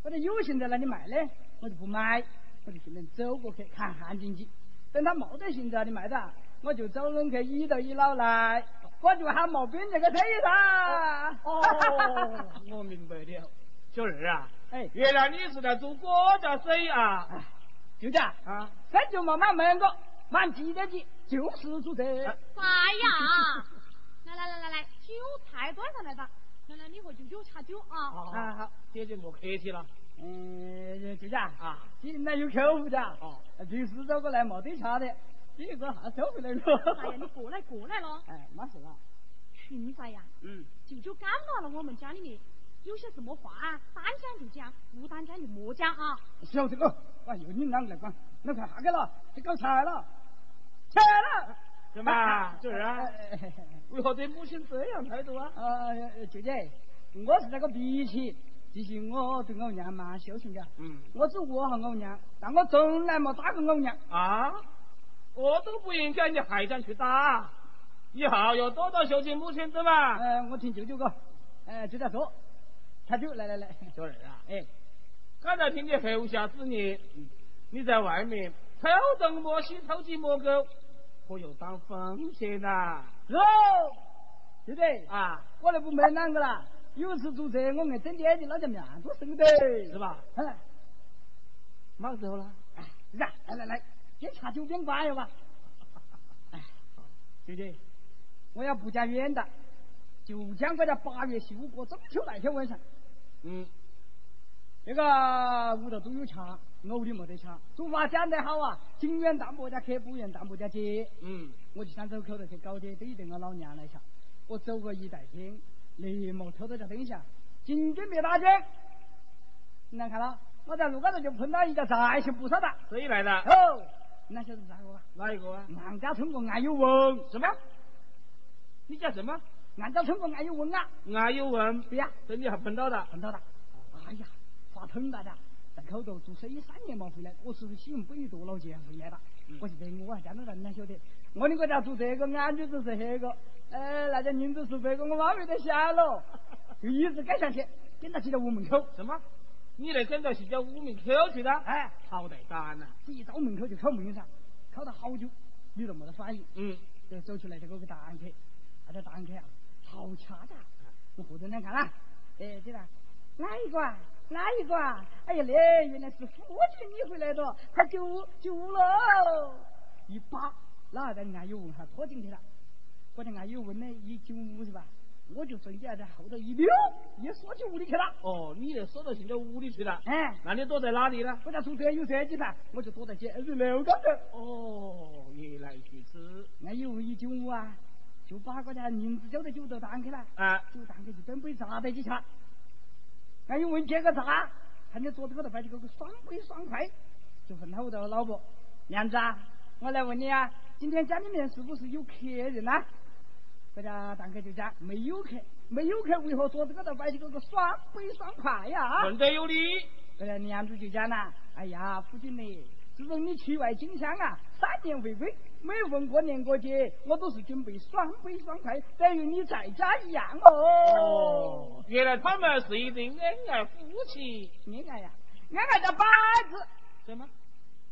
我在有心在那里卖呢，我就不买，我就只能走过去看看经济。等他没得行子的卖的，我就走拢去一头一老来，我就喊毛兵这个推他。哦，我明白了，小二啊，哎，原来你是来做国家生意啊？就这样啊，这就慢慢问我，满记得起，就是做这。哎呀？来来来来来，酒菜端上来吧。来来，你和舅舅茶酒啊。好好，姐姐莫客气了。嗯，就这样啊，今天有客户的。哦，平时走过来没得茶的，这个还收回来了。哎呀，你过来过来咯。哎，没事了。群噻呀，嗯，舅舅感冒了，我们家里面有些什么话啊，单讲就讲，不单讲就莫讲啊。晓得了，哎呦，你啷个来管？那快下去了，去搞菜了，菜了。怎么啊，小 二啊？为何对母亲这样态度啊？啊，舅姐，我是那个脾气，其实我对我娘蛮孝顺的。嗯我只我和我娘，但我从来没打过我娘。啊，我都不应该，你还想去打？以后要多多孝敬母亲，对吧？呃，我听舅舅讲，呃，就在说，他就，来来来，小人啊，哎，刚才听你后下之言，你在外面偷东摸西、偷鸡摸狗，可有当风险呐？哟，对不对？啊，我那不没啷个啦，有次做这，我硬整点的，那叫面子生的，是？吧？哎，嘛时候了？哎，来来来来，边茶酒边瓜哟吧。哎，舅姐，我要不讲远的，就讲我在八月十五过中秋那天晚上，嗯，这个屋头都有茶，我屋里没得茶。俗话讲得好啊，情缘淡薄家客，不缘淡薄家姐。嗯，我就想走口头去搞点，对等我老娘来下。我走过一代天，立马偷偷在灯下，紧跟别打针。你看看了，我在路高头就碰到一个在线不少的。谁来的？哦，那晓得是哪个吧？哪一个啊？俺家村过俺有文，什么？你叫什么？俺家村过俺有文啊。俺有文，对呀，这你还碰到的？碰到的。哎呀，发疼大家，在口头做生意三年没回来，我是喜欢本于多老钱回来了。我记得我还讲到人家晓得，我的国家做这个，俺就是是那个，呃，那家银子是这个，我妈没得想了，就一直赶上去，跟到去到屋门口，什么？你来跟着去叫屋门口去的？哎，好歹干呐！这一到门口就敲门上，敲了好久，你都没得反应，嗯，就走出来这个个答案去，那个答案去啊，好恰的，我后头来看啊，哎，对了，哪一个啊？哪一个啊？哎呀，那原来是夫君你回来了，快救救喽！一把，那还在俺又问还拖进去了，我在俺又问呢，一进屋是吧？我就瞬间在后头一溜，一缩进屋里去了。哦，你来缩到进到屋里去了。哎，那你躲在哪里呢？我家宿舍有设计盘，我就躲在简直楼高头。哦，原来如此。俺有问一进屋啊，就把个家银子交到酒头打起来，啊，酒打起就准备茶带起吃。俺有问这个啥，看你桌子高头摆起个个双杯双筷，就问他我的老婆。娘子啊，我来问你啊，今天家里面是不是有客人呐、这个堂哥就讲没有客，没有客，为何桌子高头摆起个个双杯双筷呀、问得有理。这个娘子就讲啦，哎呀，夫君呢，自从你去外经商啊，三年回归，每逢过年过节，我都是准备双杯双筷，等于你在家一样哦。哦，原来他们是一对恩爱夫妻。恩爱呀，恩爱叫八字，什么？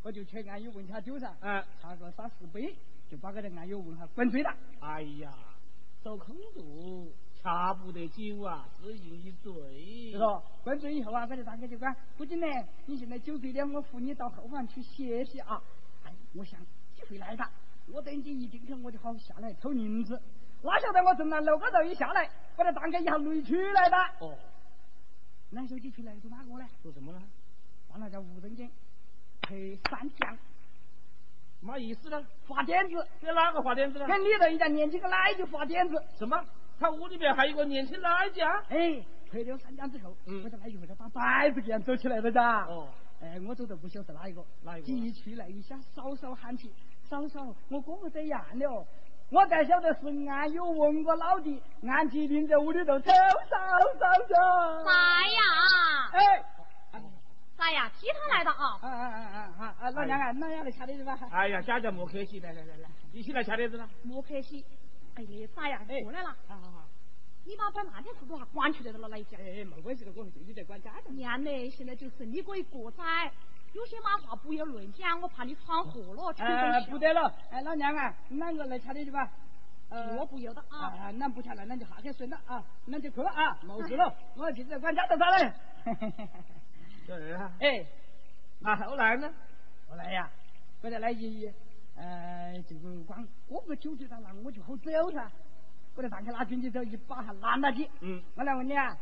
我就去俺有问他酒噻，嗯，差个三四杯，就把个俺有问下滚醉了。哎呀，走空肚，恰不得酒啊，只饮一醉。是说滚醉以后啊，我就大哥就讲，夫君呢，你现在酒醉了，我扶你到后房去歇歇啊。哎，我想你会来的，我等你一进去，我就好下来偷银子。哪晓得我从那楼高头一下来，我就当个一下累出来了。哦，那小姐出来做哪个呢？做什么呢？帮那家无人间配三将嘛意思呢？发点子，给哪个发点子呢？跟里头一家年轻个奶就发点子。什么？他屋里面还有个年轻奶家？哎，配了三江之后，嗯我在那一会儿把摆子给人走起来了噻。哦，哎，我走的不晓得哪一个，哪一个啊一出来一下，嫂嫂喊起，嫂嫂，我哥哥怎样了？我才晓得是俺有问过老弟，俺决定在屋里头偷嫂嫂噻。啥呀？哎，啥呀？替他来的啊？啊啊啊啊啊啊！老娘啊，哪样来吃的是吧？哎呀，家家莫客气，来来来来，一起来吃点子啦。莫客气。哎，那啥呀？哎过来了。好好好。你把把那天事都还管出来了，来讲。哎，没关系的，我弟弟在管家的。娘嘞，现在就是你哥一个噻，有些马话不要乱讲，我怕你闯祸了，成哎，功不得了，哎，老娘啊，啷个来掐你去吧？呃我不要的啊。啊，那不掐了，那就下去算了啊，那就去了啊，没事了，我现在管家的咋嘞。小人啊，哎，那后来呢？后来呀，后来那一呃，这个光我个酒就到那我就好走噻。我在大开拿军旗走，一把还拦了起。嗯，我来问你啊，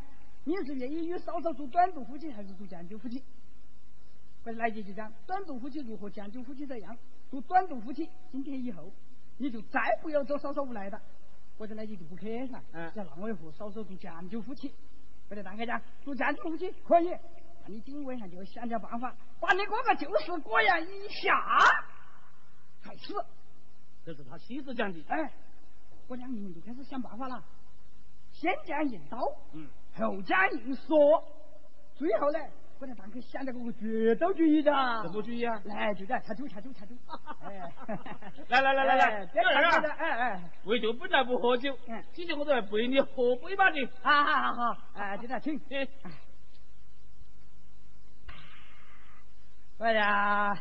你是愿意与嫂嫂做短途夫妻，还是做长久夫妻？或者来姐就讲，短途夫妻如何，长久夫妻怎样？做短途夫妻，今天以后你就再不要找嫂嫂无来的，或者来姐就不去噻。嗯要让我和嫂嫂做长久夫妻。或者大概讲，做长久夫妻可以，那你今晚上就要想点办法，把你哥哥就是果然一下害死。这是他妻子讲的。哎，我两个人就开始想办法了，先讲硬刀，嗯，后讲硬说，最后呢，我在当去想了个绝招主意的。什么主意啊？来，就在掐酒掐酒掐酒。哎，来来来来来别这儿啊看着哎哎，为就本来不喝酒嗯，今天我都来陪你喝杯吧你。好好好好，哎，就在请。哎，哎呀，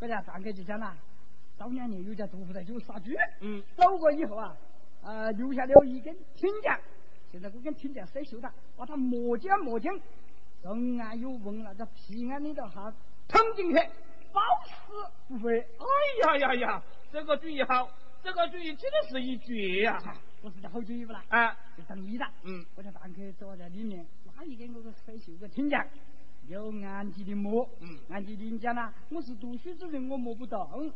我家上个就讲了，早两年有家杜甫在酒杀猪，嗯，走过以后啊，呃，留下了一根挺将，现在我根挺将生锈了，把它磨尖磨尖，人安有问那个皮安里头哈捅进去，包死不废。哎呀呀呀，这个主意好，这个主意真的是一绝呀！不是叫好主意不啦？啊，就等意了。嗯，我在蛋壳坐在里面，拉一根我个生锈个挺将，有安吉的磨。嗯安吉的讲啦，我是读书之人，我磨不动。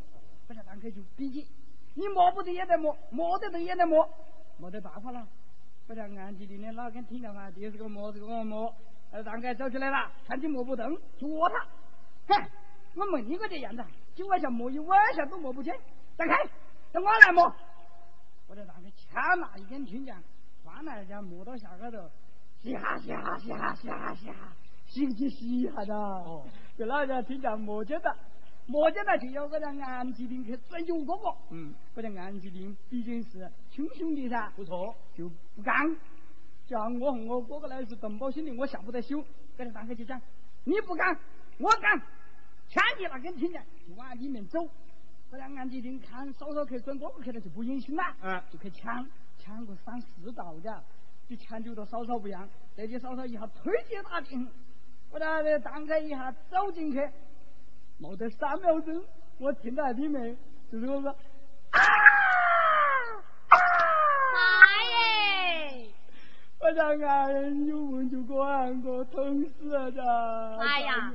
在蛋壳就比起，你磨不得也得磨，磨得动也得磨，没得办法了。我在安吉林的哪根听到啊，这是个磨，这个磨。呃，蛋壳走出来了，看你磨不动，捉他。哼，我问你个这样子，今晚上磨一晚上都磨不清，打开，等我来磨。我在那个抢那一根听讲，翻来家磨到下高头，洗下洗下洗下洗下洗下，洗起洗一下的。哦，就那个听讲磨尖的，磨尖的就要我的安吉林去拯救哥哥。嗯，我的安吉林毕竟是亲兄弟噻，不错。就不干。像我和我哥哥那是同胞兄弟，我下不得手。跟他大哥就讲，你不干，我干，抢起那根听讲就往里面走。我俩安吉林看嫂嫂去转哥哥去了就不忍心了，嗯就去抢，抢个三四道的，比抢救的嫂嫂不一样。这些嫂嫂一下推接打进，我那个当开一下走进去，没得三秒钟，我听到里面就是我说啊啊！妈耶！我让俺有问就管我疼死了的。哎呀，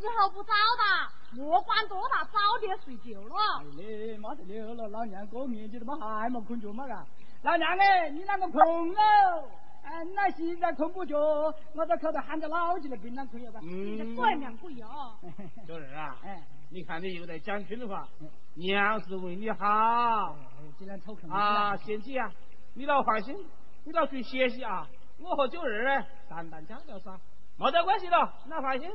时候不早了，莫管多大，早点睡觉了。哎嘞，妈得了了，老娘哥面前他妈还没困觉嘛嘎？老娘哎，你啷个困哦？哎，那现在困不着，我在口头喊着老几的槟榔困要吧？你这嗯，拐面鬼哦！小人啊，哎，你看你又在讲春话嗯，娘是为你好既然抽空啊，贤妻啊，你老放心，你老去歇息啊。我和九儿呢，淡淡讲聊噻，没得关系的，那放心。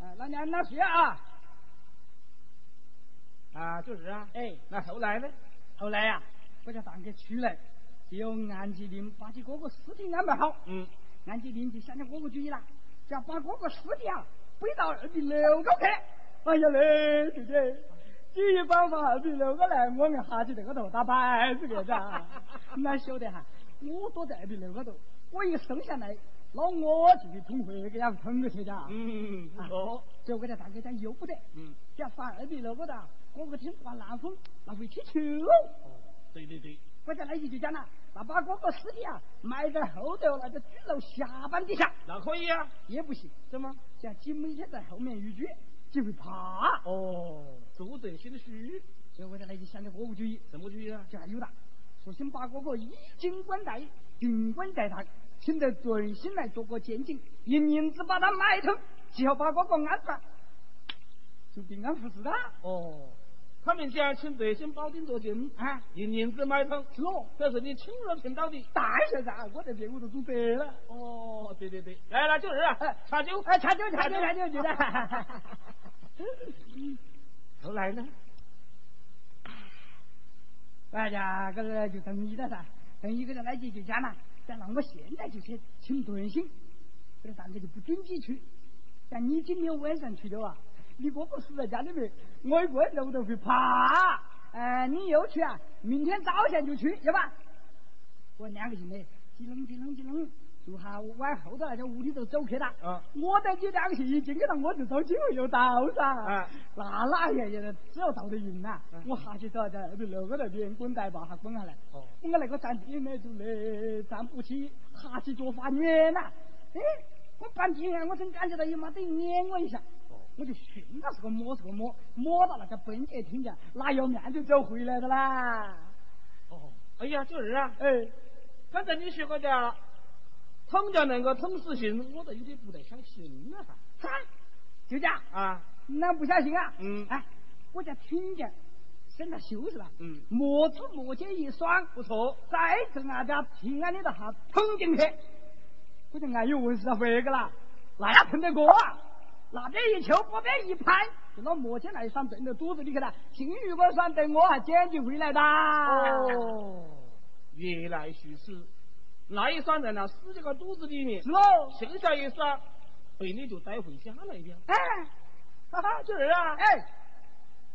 哎，老娘那睡啊。啊，就是啊。哎，那后来呢？后来呀、我叫大哥出来，就由安吉林把起哥哥尸体安排好。嗯，安吉林就想着哥哥主意了，就要把哥哥尸体啊背到二比六高去。哎呀嘞，姐姐，这一办法二比六个来，我们下去这个头打摆子去噻。哪晓得哈，我躲在二比六个头，我一生下来，那我就去捅回给人捅过去的。嗯，不错。结果这大哥讲由不得，嗯，只要放二比六个头，哥哥听刮南风，那会踢球。哦，对对对，我在那一就讲了，那把哥哥尸体啊埋在后头那个猪楼下半底下那可以啊。也不行，怎么？像鸡每天在后面一举，就会怕。哦，做贼心虚，所以我在那就想着哥哥主意，什么主意啊？就还有了，首先把哥哥衣襟冠带，军官在堂，请得准心来做个鉴定，银银子把他买通，只要把哥哥安葬，就平安无事了。哦，他们讲请德兴保定做证，啊，一年子买通，是哦，这是你亲热听到的。大学噻，我这边我都做得了。哦，对对对，来来，就是啊哎，茶酒。哎，茶酒，茶酒，茶酒，就的。后来呢？大家，这个就等你了噻，等一个人来姐就讲了，讲让我现在就去请顿星，这个大哥就不准你去，但你今天晚上去的话，你哥哥死在家里面，我一个人在屋头会怕。哎，你又去啊？明天早前就去，要吧？我两个人呢，叽楞叽楞叽楞，就下往后头那家屋里头走去了。啊我带你两个一进去了，我就找机会又到噻。啊那哪样样只要到得赢呐嗯，我下去找在那楼高头连滚带爬还滚下来。哦我那个站地呢就来站不起，下去脚发软呐。哎，我半天啊，我真感觉到有妈得撵我一下。哦我就训他是个摸是个摸，摸到那个奔杰听见，拿要面就走回来的啦。哦，哎呀，九儿啊，哎，反正你学过的，统叫那个统死刑，我都有点不太相信了哈。哈，就这样，啊，那不相信啊？嗯哎，我就听见，省他羞是吧？嗯磨子磨尖一双，不错，再正俺家平安的到下捅进去，我就俺有文是回个啦，那也碰得过啊？那边一球，我边一拍，就那墨尖那一双瞪到肚子里去了，幸余我算等我还捡起回来的。哦，原来如此。那一双在那死这个肚子里面，是哦，剩下一双被你就带回家来了。哎，哈哈，九儿啊，哎，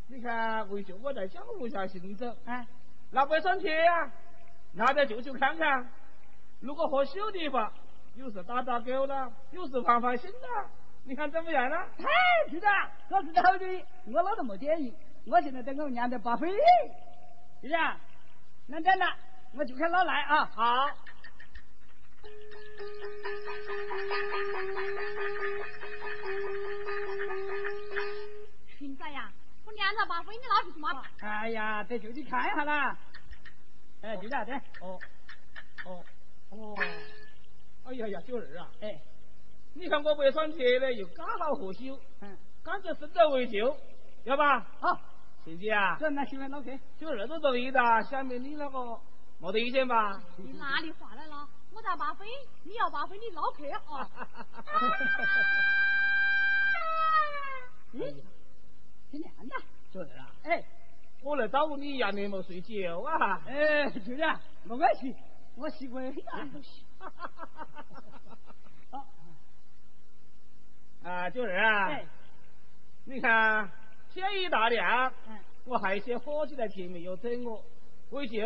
你看为救我在江路下行走，哎，那不算钱啊，拿着舅舅看看。如果合适的话，有时打打狗了，有时放放心了，你看怎么样了？嘿，是的，我是好主意，我老子没建议，我现在在我们娘的把费，是啊？那这样的，我就看老赖啊。好，群仔呀，我娘子把费你拿去做嘛？哎呀，得就去看一下啦。哎，就这样子。哦，哦，哦，哎呀呀，九儿啊，哎，你看我不算钱呢，又刚好喝酒，嗯，感觉身在为救，要吧？好，贤姐啊，这那喜欢老客。九儿都同意的，下面你那个没得意见吧？你哪里话来了？我在把费，你要把费你老客啊！嗯，挺亮的。九儿啊，哎，我来找你一样的没睡觉啊。哎，就这样，没关系，我习惯 啊，九儿啊，哎，你看天一大亮，嗯，我还有一些伙计在前面要等我，我就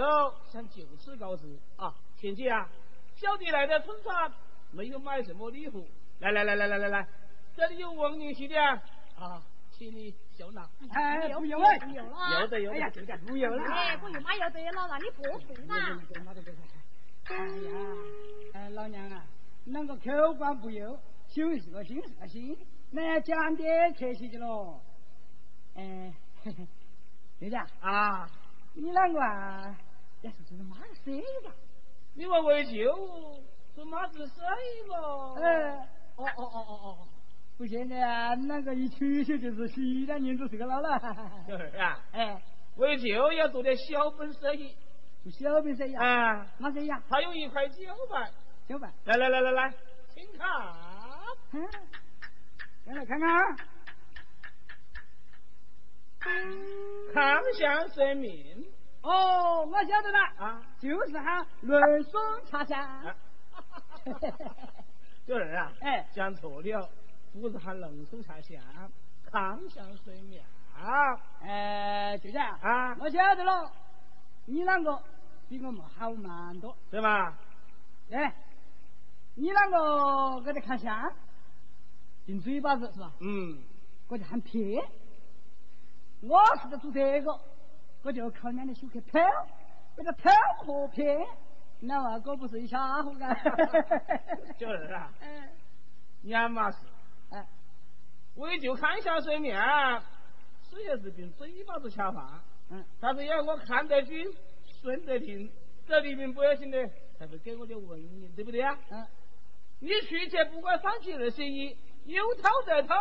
想就此告辞啊。贤姐啊，小弟来到村上没有买什么礼物，来来来来来来来，这里有王林系的啊，啊，请你收纳。哎，不用了，了，不用了。有的有的，哎呀，这个不用了。哎，我又买要得了，让你破费啦。哎呀，哎，老娘啊，啷个口官不由，心是个心是个心，那讲的客气的喽。哎，嘿嘿，对的，啊，你啷个啊？要是这个妈的谁吧？你问为救是妈子谁了？呃，哦哦哦哦哦，不现在啊，啷个一出去就是西两年就是个老了。九儿啊，哎，为舅要做点小本生意做小本生意啊？啊，嘛生意啊？他有一块酒牌，小办。来来来来来，请看。嗯，让来看看。康祥生命哦，我晓得了，啊，就是喊轮松茶香。啊。九儿啊，哎，讲错了，不是喊龙首茶香，康祥水苗哎，就这样啊。我晓得了，你啷个比我们好蛮多？对吧？哎，你啷个给他看相，进嘴巴子是吧？嗯，我就喊撇。我是在做这个，我就靠俺的手去偷，那个偷和骗，那娃哥不是一家伙干。就是啊，哎娘嘛是，哎，为救康祥水面，虽然是凭嘴巴子吃饭，嗯，但是要我看得准、顺得听，这里面百姓的。才会给我点文明，对不对啊？嗯，你出去不管三七二十一，有偷得偷，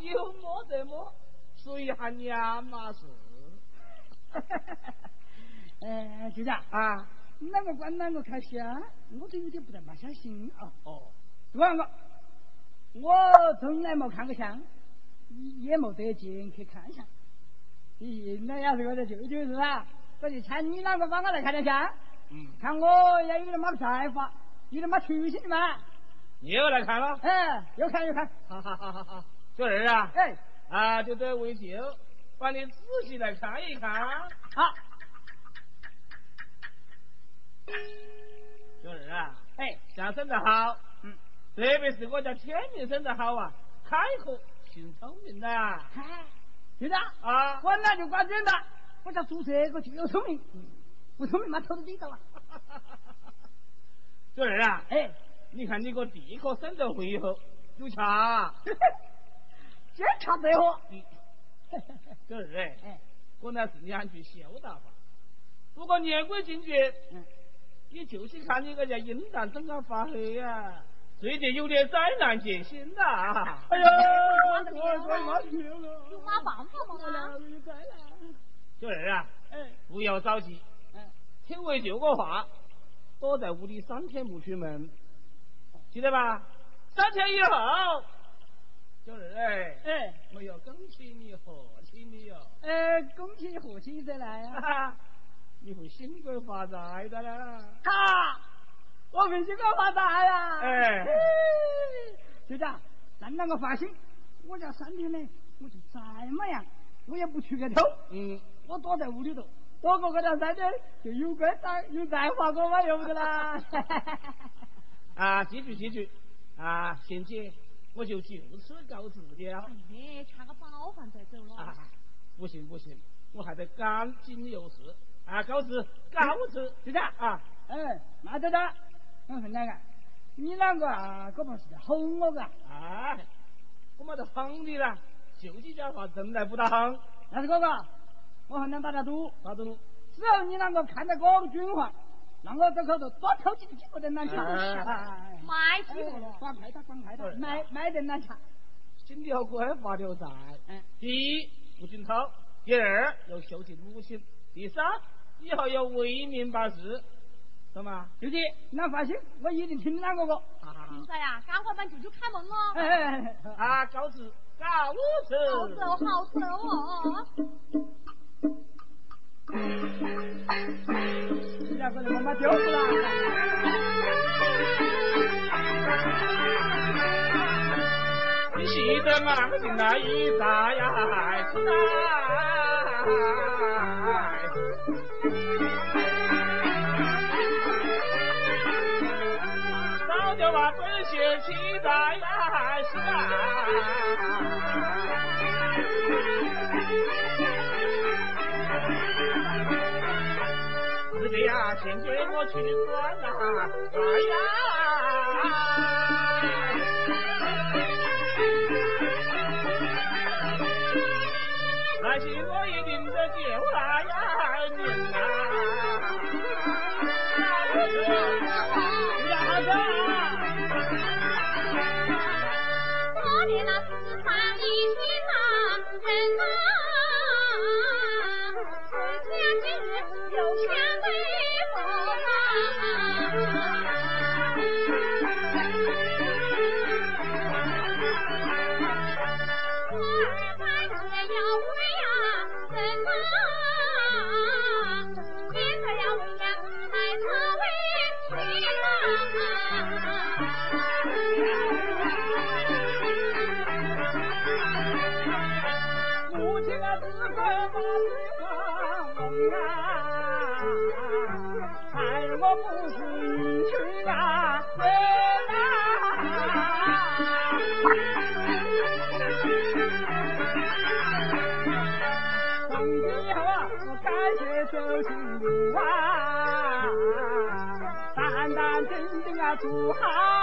有摸得摸，所以喊娘嘛是 哎，就这样。啊。哪个管哪个看相，我都有点不太蛮相信啊。哦，这样个，我从来没看过相，也没得钱去看相。咦，那要是我的舅舅是吧？我就请你啷个帮我来看点相，嗯，看我也有点嘛才华，有点嘛出息的嘛。你又来看了？哎，又看又看。好好好好好，做人啊，哎，啊，就这为舅帮你仔细来看一看。好，小二啊，哎，相生得好，嗯，特别是我家天明生得好啊，开阔，挺聪明的。哎，队长，啊，我那就管准了，我家做这个就有聪明，不聪明嘛头都低着啊。小二啊，哎，你看你个第一个生得会后有恰。先 查这货。小二哎，哎，我乃是两句小大话，不过言归正传，嗯，你就是看你个叫阴蛋整个发黑呀，最近有点灾难解心呐。哎呀，我说妈去了，有嘛办法嘛？有灾难。小二啊，哎，不要着急，哎，听为舅个话，躲在屋里三天不出门，记得吧？三天以后，小二哎，哎，我要恭喜你贺喜你哟，哎，恭喜贺喜再来哈啊！哈，你会兴贵发财的啦。哈，我会兴高发财呀！哎队长，那啷个放心？我这三天呢，我就再么样，我也不出个头，嗯，我躲在屋里头，躲过个两三天，就有官当有再发过嘛，用不得啦。啊，记住记住，啊，贤姐，我就就此告辞了。哎，吃个饱饭再走了。啊，不行不行，我还得赶紧有事。啊，告辞告辞。队长啊，哎，那队长，我问两个，你啷个啊？搞不是在哄我个？啊，我没得哄你了，就几句话，从来不得哄。但是哥哥，我和你打点赌，啥子？只要你啷个看得过军话，让我这口头多抽几几个人难吃。哎哎买几个了？他，他，买买人难吃。心里要官发条财。嗯，第一，不准偷；第二，要孝敬母亲；第三，以后要为民办事，懂吗？兄弟，那放心，我一定听你啷个个。啊现在呀，赶快帮舅舅开门哦。啊，告辞告辞。好走好走哦。两个人妈妈丢死你记得嘛？进来一大呀，起来。早就把准些期待呀，是是先给我去管呐，哎呀！来信我一定得就来呀，您呐！两个。我的那四方一心啊，人呐，回家今日又相对逢。不，好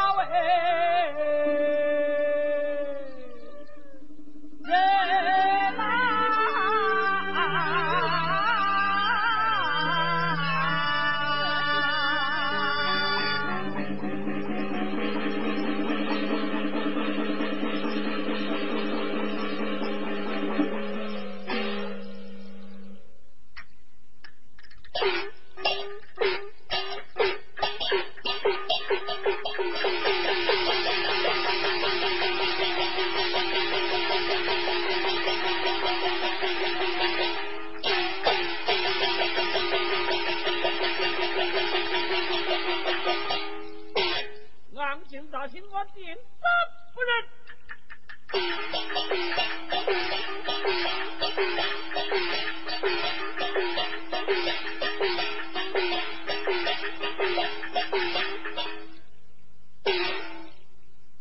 我定三夫人，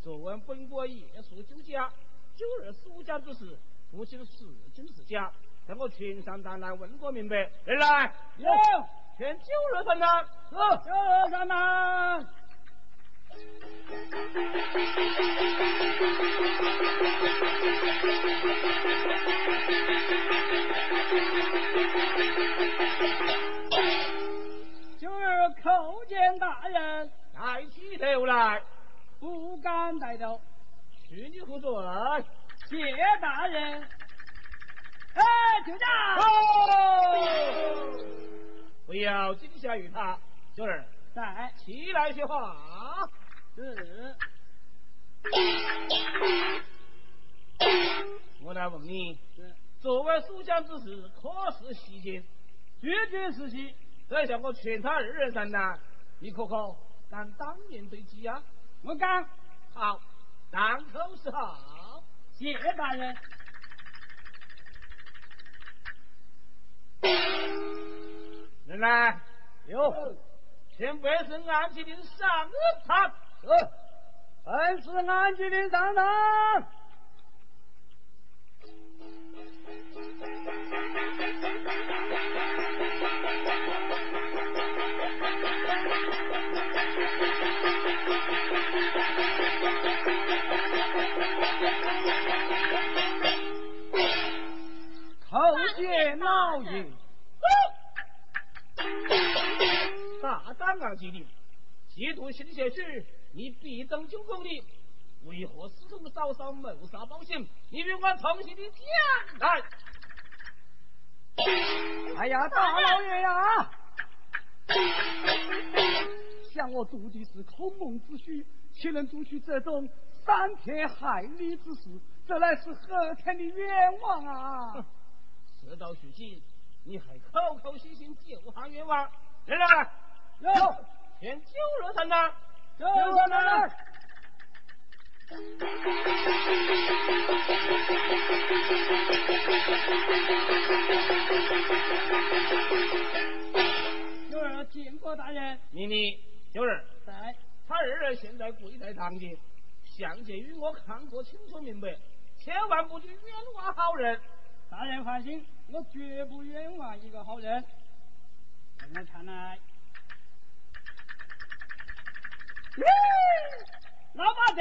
昨晚问过夜宿九家，九日输家之事，不亲是真是假，在我群上大难问过明白。人来，有，全九日山难，是，九日山难。九儿叩见大人，抬起头来，不敢抬头。去你何罪？谢大人。哎，就这。不要惊吓于他。九儿，在。起来说话。嗯。我来问你，是。昨晚苏江之士可是细节？句句是细。再向我劝他二人三难，你可可敢当面对质啊？我敢。好，当口是好。谢大人。人来，有，请本是安吉林上堂。是，本是安吉林上堂。叩见老爷。大胆啊吉林，嫉妒新鲜许，你必登九公里，为何私通嫂嫂谋杀保险？你与我同行的讲来。哎呀，大老爷呀！想我做的是孔孟之许，岂能做出这种伤天害理之事？这乃是何天的冤枉啊！事到如今，你还口口声声救汉冤枉？来来，有，劝九热三呐，九热三呐。九儿见过大人。你你，九儿在。他二人现在跪在堂前，相见与我看过清楚明白，千万不许冤枉好人。大人放心，我绝不冤枉一个好人。在我看来，老八子，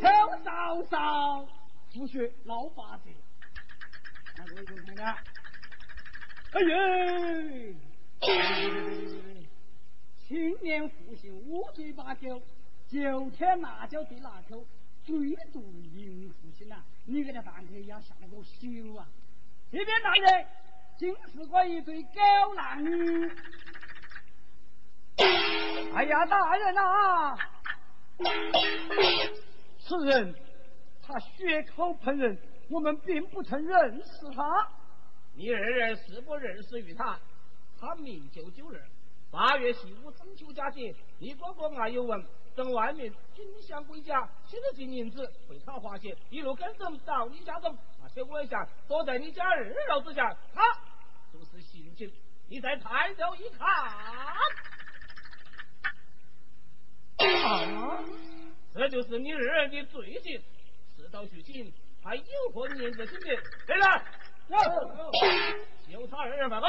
邱嫂嫂，复学老八子，那各位观看看，哎呀，青年复姓五醉八酒，九天辣椒对辣口，最毒淫妇心呐！你给他半天要下那个手啊！这边大人，竟是我一对狗男女！哎呀，大人呐，此人他血口喷人，我们并不曾认识他。你二人是不认识于他？他名叫九儿，八月十五中秋佳节，你哥哥俺有文，等外面军饷归家，取了金银子，被他发现，一路跟踪到你家中，而且我想躲在你家二楼之下，他就是刑警，你再抬头一看，啊，这就是你二人的罪行。事到如今，还有何念着心的？来人，就他二人办公。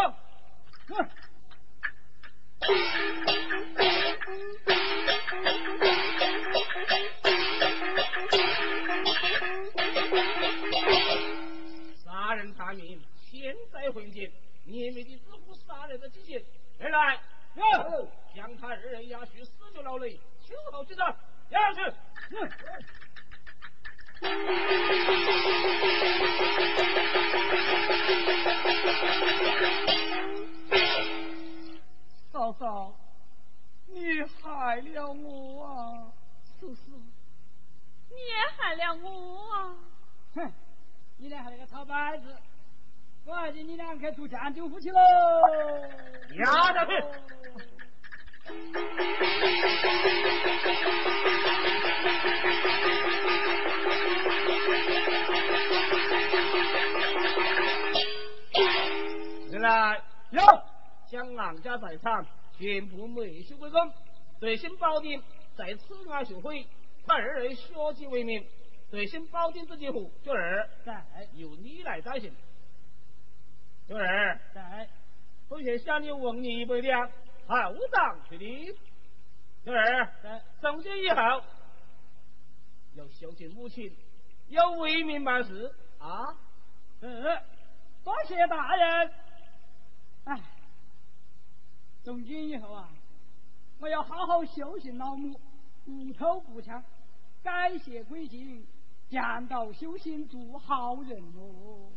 杀人偿命，千载混劫，灭灭的只顾杀人的激情。人来，将他二人押去死囚牢内，秋后记账，押上去。嫂嫂，你害了我啊！叔叔，你也害了我啊！哼，你俩还那个草摆子，我还请你俩去做酱酒夫去喽！押下去。人来，有，将俺家财产全部没收归公，最新保定在此案学会派二人学习为名，最新保定这几户九儿。在。由你来代行。九儿，在，同学向你问你一百两，后当确定。九儿，在，从今以后要孝敬母亲，要为民办事啊！嗯，多谢大人。哎，从今以后啊，我要好好孝敬老母，不偷不抢，改邪归正，讲道修行，做好人喽。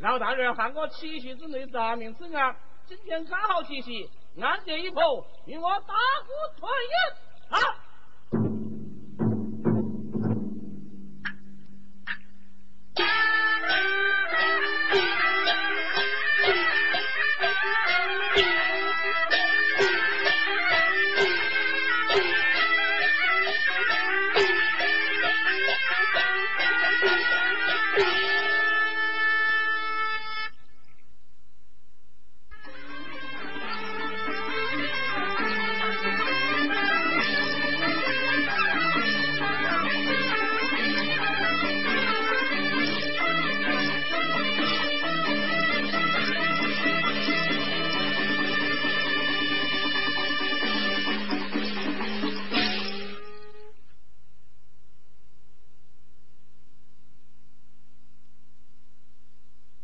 老大人喊我七夕之内查明此案，今天刚好七夕，案件一破，与我大鼓团圆。好。